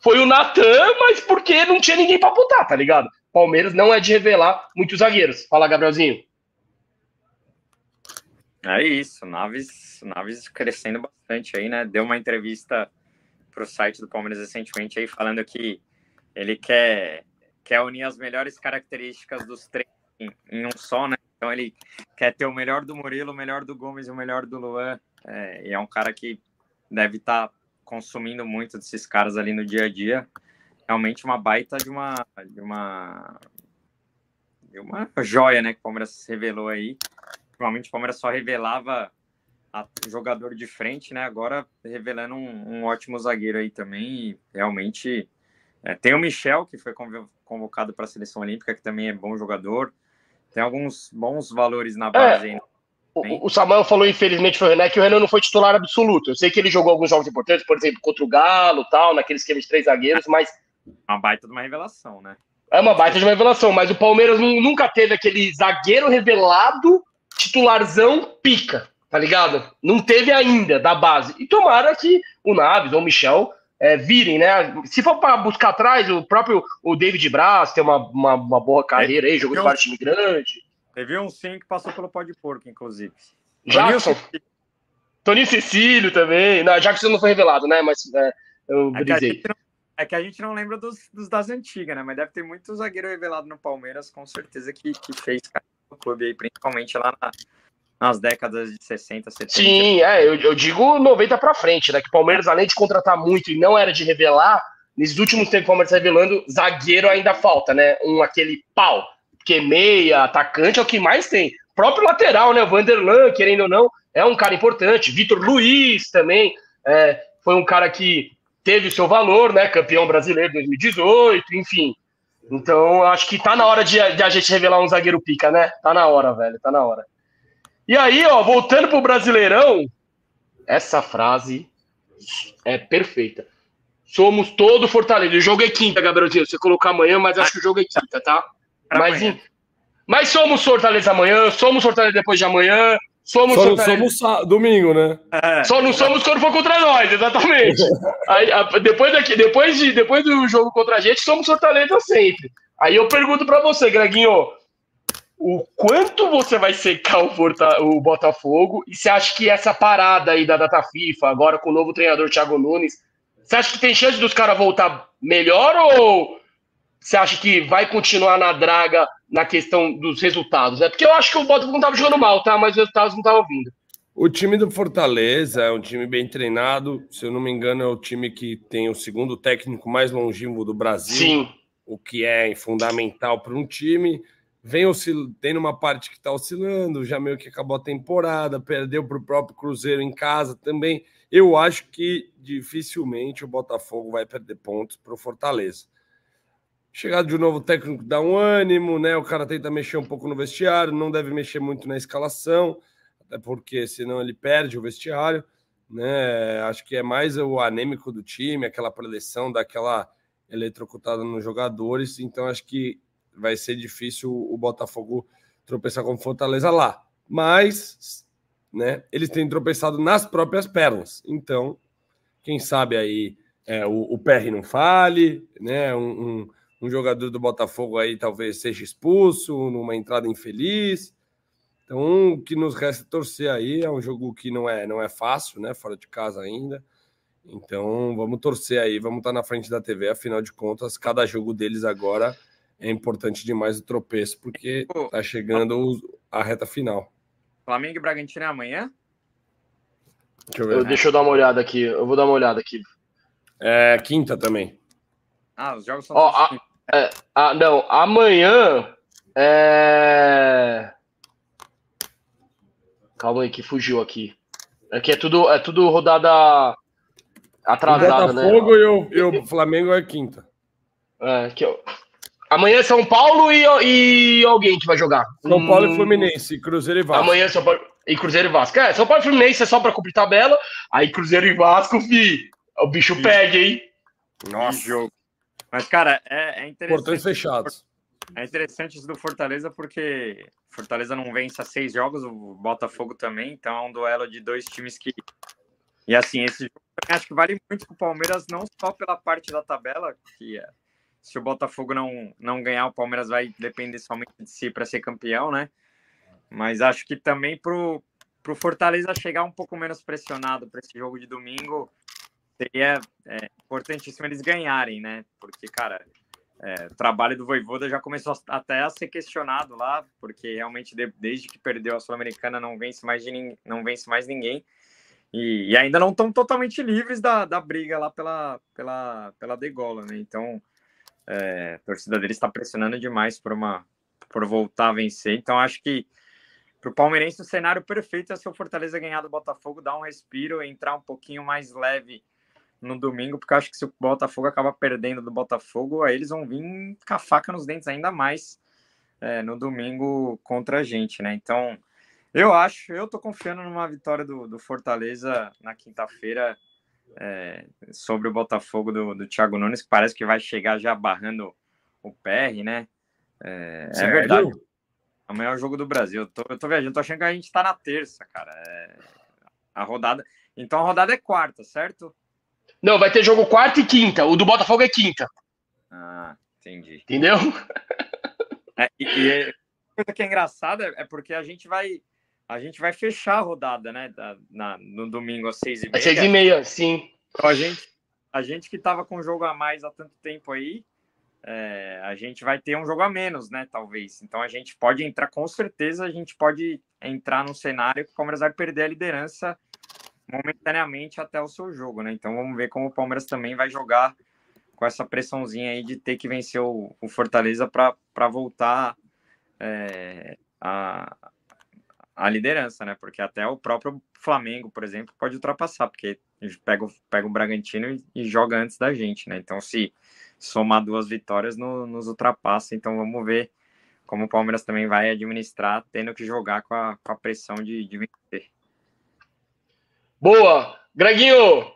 foi o Natan, mas porque não tinha ninguém para botar, tá ligado? Palmeiras não é de revelar muitos zagueiros. Fala, Gabrielzinho. É isso, Naves, Naves crescendo bastante aí, né? Deu uma entrevista para o site do Palmeiras recentemente aí falando que ele quer, quer unir as melhores características dos três em, em, um só, né? Então ele quer ter o melhor do Murilo, o melhor do Gomes e o melhor do Luan. É, e é um cara que deve estar tá consumindo muito desses caras ali no dia a dia. Realmente uma baita de uma de uma de uma joia, né? Que o Palmeiras revelou aí. Normalmente o Palmeiras só revelava a, jogador de frente, né? Agora revelando um, um ótimo zagueiro aí também. E realmente é, tem o Michel, que foi convocado para a seleção olímpica, que também é bom jogador. Tem alguns bons valores na base é, O, o Samuel falou, infelizmente, foi o René, que o Renan não foi titular absoluto. Eu sei que ele jogou alguns jogos importantes, por exemplo, contra o Galo tal, naquele esquema de três zagueiros, mas. Uma baita de uma revelação, né? É uma baita de uma revelação, mas o Palmeiras nunca teve aquele zagueiro revelado, titularzão, pica tá ligado? Não teve ainda da base. E tomara que o Naves ou o Michel é, virem, né? Se for para buscar atrás, o próprio o David Braz tem uma, uma, uma boa carreira aí, jogou de vários time grande. Teve um sim que passou pelo pó de porco, inclusive. Jackson. Toninho Cecílio também. Não, Jackson não foi revelado, né? Mas é, eu é brisei. Que é que a gente não lembra dos, dos, das antigas, né? Mas deve ter muito zagueiro revelado no Palmeiras, com certeza, que, que fez cara no clube aí, principalmente lá na, nas décadas de 60, 70. Sim, é, eu, eu digo 90 para frente, né? Que o Palmeiras, além de contratar muito e não era de revelar, nesses últimos tempos o Palmeiras tá revelando, zagueiro ainda falta, né? Um aquele pau. Porque meia, atacante é o que mais tem. Próprio lateral, né? O Vanderlan, querendo ou não, é um cara importante. Vitor Luiz também é, foi um cara que teve o seu valor, né? Campeão brasileiro 2018, enfim. Então, acho que tá na hora de, de a gente revelar um zagueiro pica, né? Tá na hora, velho, tá na hora. E aí, ó, voltando pro Brasileirão, essa frase é perfeita. somos todo Fortaleza. O jogo é quinta, Gabrielzinho. Você colocar amanhã, mas acho que o jogo é quinta, tá? Mas, mas somos Fortaleza amanhã, somos Fortaleza depois de amanhã, somos Só não Fortaleza. somos domingo, né? É, Só não somos quando for contra nós, exatamente. Aí, a- depois, daqui, depois, de, depois do jogo contra a gente, somos Fortaleza sempre. Aí eu pergunto pra você, Greginho, o quanto você vai secar o, Forta- o Botafogo? E você acha que essa parada aí da data FIFA, agora com o novo treinador Thiago Nunes, você acha que tem chance dos caras voltar melhor ou você acha que vai continuar na draga na questão dos resultados? É porque eu acho que o Botafogo não tava jogando mal, tá? Mas os resultados não estavam vindo. O time do Fortaleza é um time bem treinado. Se eu não me engano, é o time que tem o segundo técnico mais longevo do Brasil. Sim. o que é fundamental para um time. Vem oscil... tem uma parte que está oscilando, já meio que acabou a temporada, perdeu para o próprio Cruzeiro em casa também. Eu acho que dificilmente o Botafogo vai perder pontos para o Fortaleza. Chegada de um novo técnico dá um ânimo, né? O cara tenta mexer um pouco no vestiário, não deve mexer muito na escalação, até porque senão ele perde o vestiário, né? Acho que é mais o anêmico do time, aquela preleção daquela eletrocutada nos jogadores, então acho que vai ser difícil o Botafogo tropeçar com Fortaleza lá. Mas, né, eles têm tropeçado nas próprias pernas. Então, quem sabe aí é, o, o PR não fale, né? Um, um, um jogador do Botafogo aí talvez seja expulso numa entrada infeliz. Então, o que nos resta torcer aí é um jogo que não é, não é fácil, né? Fora de casa ainda. Então, vamos torcer aí, vamos estar na frente da TV, afinal de contas, cada jogo deles agora é importante demais o tropeço, porque tá chegando a reta final. Flamengo e Bragantino é amanhã? Deixa eu ver. Eu- deixa eu dar uma olhada aqui. Eu vou dar uma olhada aqui. É quinta também. Ah, os jogos são Ó, todos a- Ah, não. Amanhã é. Calma aí, que fugiu aqui. Aqui é tudo, é tudo rodada O atrasada, né? Botafogo e, o, e o Flamengo é quinta. É, aqui, ó. Amanhã é São Paulo e, e alguém que vai jogar. São Paulo Hum, e Fluminense, Cruzeiro e Vasco. Amanhã São Paulo e Cruzeiro e Vasco. É, São Paulo e Fluminense é só pra cumprir tabela. Aí Cruzeiro e Vasco, fi. O bicho pega, hein? Nossa. jogo. Mas, cara, é, é interessante. Portões fechados. É interessante isso do Fortaleza, porque Fortaleza não vence há seis jogos, o Botafogo também, então é um duelo de dois times que. E assim, esse jogo acho que vale muito pro Palmeiras, não só pela parte da tabela, que é, se o Botafogo não, não ganhar, o Palmeiras vai depender somente de si para ser campeão, né? Mas acho que também pro, pro Fortaleza chegar um pouco menos pressionado para esse jogo de domingo, seria é, importantíssimo eles ganharem, né? Porque, cara, é, o trabalho do Voivoda já começou até a ser questionado lá, porque realmente de- desde que perdeu a Sul-Americana não vence mais de não vence mais ninguém. E, e ainda não estão totalmente livres da, da briga lá pela, pela, pela degola, né? Então, é, a torcida deles está pressionando demais por uma por voltar a vencer. Então, acho que para o palmeirense o cenário perfeito é se o Fortaleza ganhar do Botafogo, dar um respiro, entrar um pouquinho mais leve no domingo, porque eu acho que se o Botafogo acaba perdendo do Botafogo, aí eles vão vir com a faca nos dentes ainda mais é, no domingo contra a gente, né? Então, eu acho, eu tô confiando numa vitória do, do Fortaleza na quinta-feira é, sobre o Botafogo do, do Thiago Nunes, que parece que vai chegar já barrando o PR, né? É, é verdade. Amanhã é o jogo do Brasil. Eu tô, eu tô viajando, tô achando que a gente tá na terça, cara. É, a rodada. Então a rodada é quarta, certo? Não, vai ter jogo quarta e quinta. O do Botafogo é quinta. Ah, entendi. Entendeu? É, e, e é- coisa que é engraçada é porque a gente vai a gente vai fechar a rodada, né? da- na- no domingo às seis e meia. seis e meia, sim. Então, a gente a gente que tava com um jogo a mais há tanto tempo aí, é, a gente vai ter um jogo a menos, né? Talvez. Então a gente pode entrar, com certeza, a gente pode entrar num cenário que o Palmeiras vai perder a liderança momentaneamente até o seu jogo, né? Então vamos ver como o Palmeiras também vai jogar com essa pressãozinha aí de ter que vencer o, o Fortaleza para voltar é, a, a liderança, né? Porque até o próprio Flamengo, por exemplo, pode ultrapassar, porque pega, o- pega o Bragantino e, e joga antes da gente, né? Então, se somar duas vitórias, no- nos ultrapassa. Então, vamos ver como o Palmeiras também vai administrar, tendo que jogar com a, com a pressão de, de vencer. Boa. Greginho,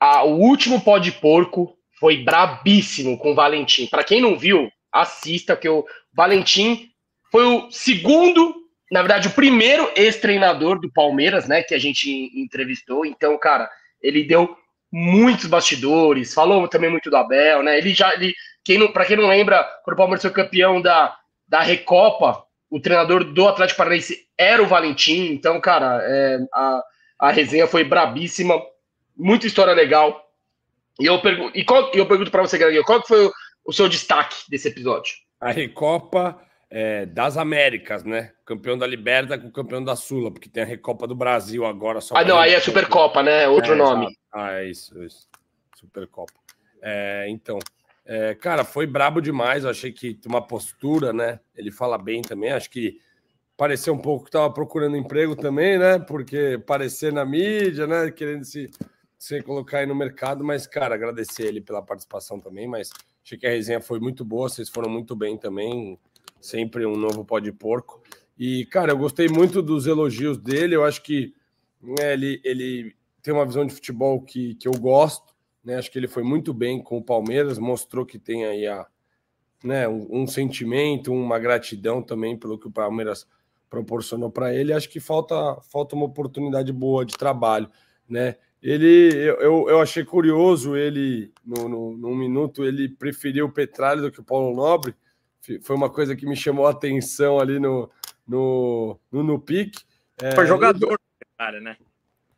a, o último pó de porco foi brabíssimo com o Valentim. Para quem não viu, assista, que o Valentim foi o segundo, na verdade, o primeiro ex-treinador do Palmeiras, né, que a gente entrevistou. Então, cara, ele deu muitos bastidores, falou também muito do Abel, né? Ele já, ele, quem não, para quem não lembra, quando o Palmeiras foi campeão da, da Recopa, o treinador do Atlético Paranaense era o Valentim. Então, cara, é, a, a resenha foi brabíssima, muita história legal. E eu pergunto, e qual, eu pergunto para você, Gabriel, qual foi o, o, seu destaque desse episódio? A Recopa é, das Américas, né? Campeão da Liberta com o campeão da Sula, porque tem a Recopa do Brasil agora. Só ah, não, aí é Supercopa, né? Outro é, nome. Exato. Ah, é isso, isso. Supercopa. É, então, é, cara, foi brabo demais. Eu achei que uma postura, né? Ele fala bem também. Acho que pareceu um pouco que estava procurando emprego também, né? Porque parecer na mídia, né? Querendo se sem colocar aí no mercado, mas, cara, agradecer ele pela participação também, mas achei que a resenha foi muito boa, vocês foram muito bem também, sempre um novo pó de porco. E, cara, eu gostei muito dos elogios dele, eu acho que né, ele, ele tem uma visão de futebol que, que eu gosto, né? Acho que ele foi muito bem com o Palmeiras, mostrou que tem aí a, né, um, um sentimento, uma gratidão também pelo que o Palmeiras proporcionou para ele. Acho que falta, falta uma oportunidade boa de trabalho, né? Ele, eu, eu achei curioso ele, no, no, num minuto, ele preferiu o Petralha do que o Paulo Nobre. Foi uma coisa que me chamou a atenção ali no, no, no, no pique. É, foi jogador do Petralha, né?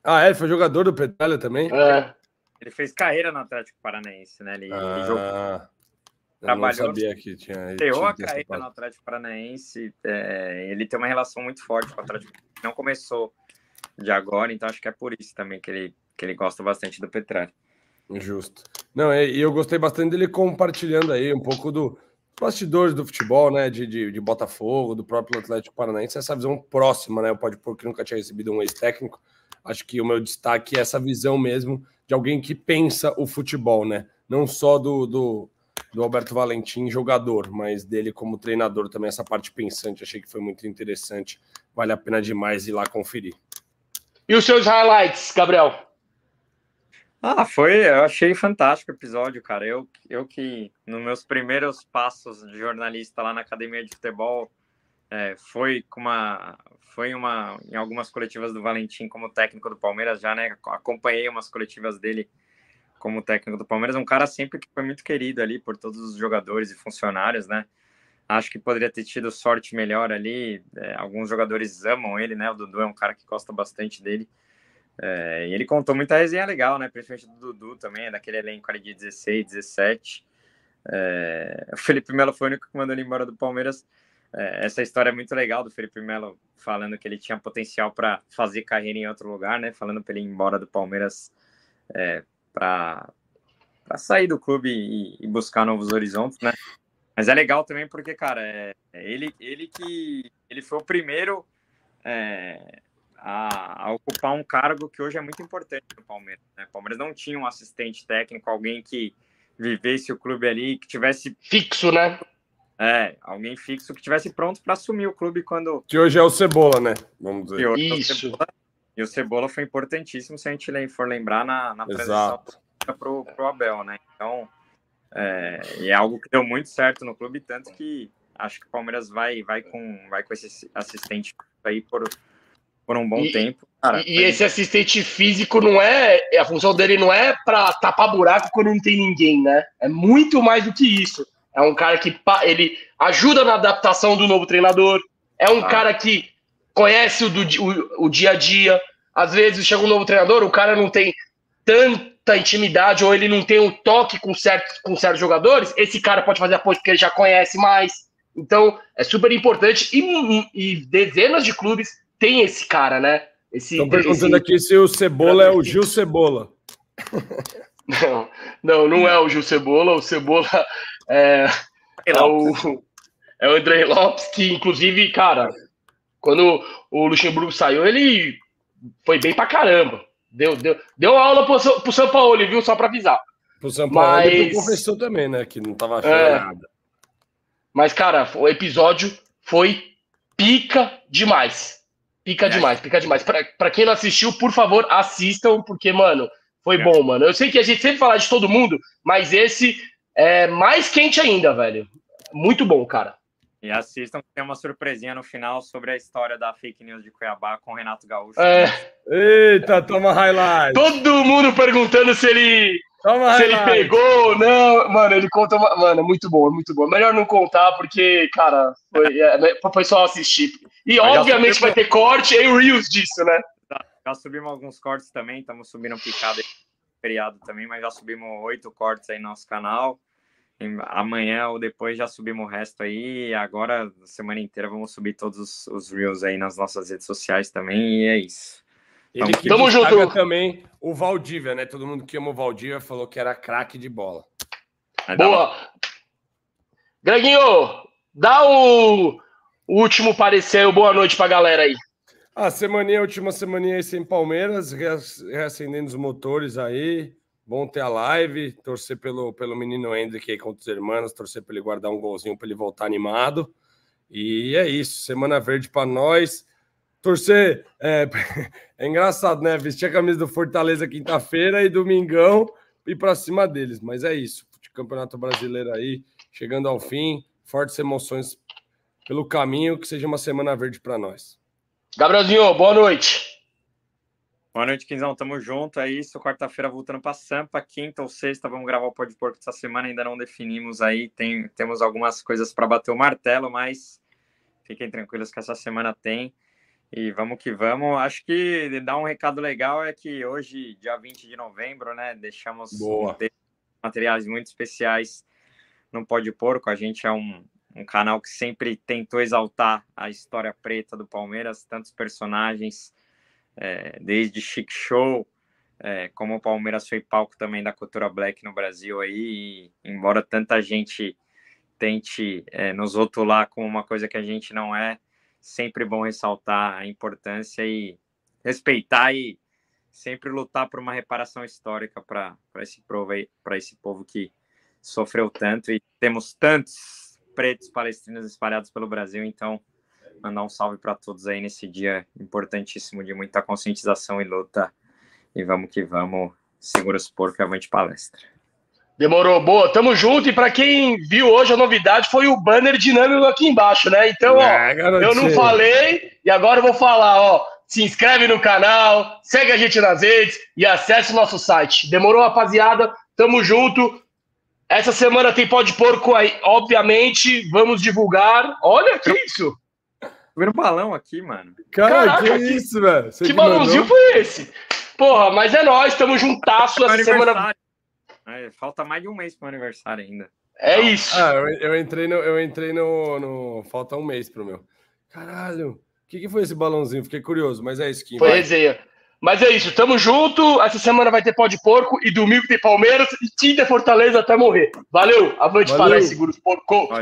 Ah, é? Foi jogador do Petralha também? É. Ele fez carreira no Atlético Paranaense, né? Ele, ah, ele jogou. Trabalhou, não sabia que tinha. Teou a carreira no Atlético Paranaense. É, ele tem uma relação muito forte com o Atlético. Não começou de agora, então acho que é por isso também que ele que ele gosta bastante do Petrarca. Justo. Não, e eu gostei bastante dele compartilhando aí um pouco do bastidores do futebol, né? De, de, de, Botafogo, do próprio Atlético Paranaense, essa visão próxima, né? Pode porque nunca tinha recebido um ex-técnico. Acho que o meu destaque é essa visão mesmo de alguém que pensa o futebol, né? Não só do, do, do Alberto Valentim, jogador, mas dele como treinador também, essa parte pensante. Achei que foi muito interessante. Vale a pena demais ir lá conferir. E os seus highlights, Gabriel? Ah, foi, eu achei fantástico o episódio, cara. Eu, eu que, nos meus primeiros passos de jornalista lá na academia de futebol, é, foi com uma, foi uma, em algumas coletivas do Valentim como técnico do Palmeiras já, né? Acompanhei umas coletivas dele como técnico do Palmeiras, um cara sempre que foi muito querido ali por todos os jogadores e funcionários, né? Acho que poderia ter tido sorte melhor ali. É, alguns jogadores amam ele, né? O Dudu é um cara que gosta bastante dele. É, e ele contou muita resenha legal, né? Principalmente do Dudu também, daquele elenco ali de 16, 17. É, o Felipe Melo foi o único que mandou ele embora do Palmeiras. É, essa história é muito legal do Felipe Melo falando que ele tinha potencial para fazer carreira em outro lugar, né? Falando para ele ir embora do Palmeiras é, para sair do clube e, e, buscar novos horizontes, né? Mas é legal também porque, cara, é, é ele, ele que ele foi o primeiro é, a, a, ocupar um cargo que hoje é muito importante no Palmeiras. Né? O Palmeiras não tinha um assistente técnico, alguém que vivesse o clube ali, que tivesse fixo, né? É, alguém fixo que tivesse pronto para assumir o clube quando. Que hoje é o Cebola, né? Vamos dizer. Isso. É o Cebola, e o Cebola foi importantíssimo se a gente for lembrar na, na transição pro, pro Abel, né? Então, é, e é algo que deu muito certo no clube, tanto que acho que o Palmeiras vai, vai, com, vai com esse assistente aí por, por um bom e, tempo. Cara, e, esse assistente físico não é. A função dele não é para tapar buraco quando não tem ninguém, né? É muito mais do que isso. É um cara que ele ajuda na adaptação do novo treinador. É um ah. cara que conhece o, do, o, o dia a dia. Às vezes chega um novo treinador, o cara não tem tanta intimidade ou ele não tem um toque com certos, com certos jogadores. Esse cara pode fazer a ponte porque ele já conhece mais. Então é super importante. E, e dezenas de clubes tem esse cara, né? Estão perguntando esse... aqui se o Cebola é o Gil Cebola. Não, não, não é o Gil Cebola. O Cebola é, é o, é o André Lopes, que inclusive, cara, quando o Luxemburgo saiu, ele foi bem pra caramba. Deu, deu, deu aula pro, pro São Paulo, viu? Só pra avisar. Pro São Paulo Mas... ele confessou também, né? Que não tava achando é... nada. Mas, cara, o episódio foi pica demais. Pica demais, pica demais. Pra, pra quem não assistiu, por favor, assistam, porque, mano, Foi é. bom, mano. Eu sei que a gente sempre fala de todo mundo, mas esse é mais quente ainda, velho. Muito bom, cara. E assistam, tem uma surpresinha no final sobre a história da fake news de Cuiabá com o Renato Gaúcho. É. Eita, toma highlight. Todo mundo perguntando se ele toma se highlight. ele pegou ou não. Mano, ele conta uma... Mano, muito bom, muito bom. Melhor não contar, porque, cara, foi é, né, pro pessoal assistir. E Mas obviamente vai ter corte e reels disso, né? Já subimos alguns cortes também, estamos subindo picado feriado também, mas já subimos oito cortes aí no nosso canal amanhã ou depois já subimos o resto aí. Agora, semana inteira, vamos subir todos os, os Reels aí nas nossas redes sociais também. E é isso. Ele que Tamo junto. também o Valdívia, né? Todo mundo que ama o Valdívia falou que era craque de bola. Boa. Greginho, dá o, o último parecer, boa noite pra galera aí. A semaninha, a última semaninha aí sem Palmeiras, reacendendo os motores aí. Bom ter a live, torcer pelo, pelo menino Hendrick aí contra os irmãos, torcer para ele guardar um golzinho para ele voltar animado. E é isso, semana verde para nós. Torcer é, é, engraçado, né? Vestir a camisa do Fortaleza quinta-feira e domingão e para cima deles. Mas é isso, Campeonato Brasileiro aí chegando ao fim, fortes emoções pelo caminho, que seja uma semana verde para nós. Gabrielzinho, boa noite. Boa noite, Quinzão. Tamo junto. É isso. Quarta-feira voltando para Sampa. Quinta ou sexta vamos gravar o Pode Porco essa semana. Ainda não definimos aí. Tem, temos algumas coisas para bater o martelo, mas fiquem tranquilos que essa semana tem. E vamos que vamos. Acho que dar um recado legal é que hoje, dia 20 de novembro, né? Deixamos materiais muito especiais no Pode Porco. A gente é um, um canal que sempre tentou exaltar a história preta do Palmeiras, tantos personagens é, desde Chic Show, é, como o Palmeiras foi palco também da cultura black no Brasil aí, embora tanta gente tente é, nos rotular como uma coisa que a gente não é, sempre bom ressaltar a importância e respeitar e sempre lutar por uma reparação histórica para esse povo para esse povo que sofreu tanto e temos tantos pretos palestrinos espalhados pelo Brasil, então mandar um salve para todos aí nesse dia importantíssimo de muita conscientização e luta. E vamos que vamos, segura os porcos e avante palestra. Demorou, boa, tamo junto. E para quem viu hoje a novidade foi o banner dinâmico aqui embaixo, né? Então, ó, é, eu não falei e agora eu vou falar, ó. Se inscreve no canal, segue a gente nas redes e acesse o nosso site. Demorou, rapaziada? Tamo junto. Essa semana tem pode porco aí, obviamente. Vamos divulgar. Olha que isso! Vendo balão aqui, mano. Cara, Caraca, que, que isso, velho? Que, que balãozinho foi esse? Porra, mas é nóis, estamos juntasso essa semana. É, falta mais de um mês pro aniversário ainda. É Não. isso. Ah, eu, eu, entrei, no, eu entrei no, no. Falta um mês pro meu. Caralho, o que, que foi esse balãozinho? Fiquei curioso, mas é isso que. Foi resenha. Mas é isso, tamo junto. Essa semana vai ter pó de porco e domingo tem Palmeiras e Tinta Fortaleza até morrer. Valeu, avante Valeu. para seguros porco.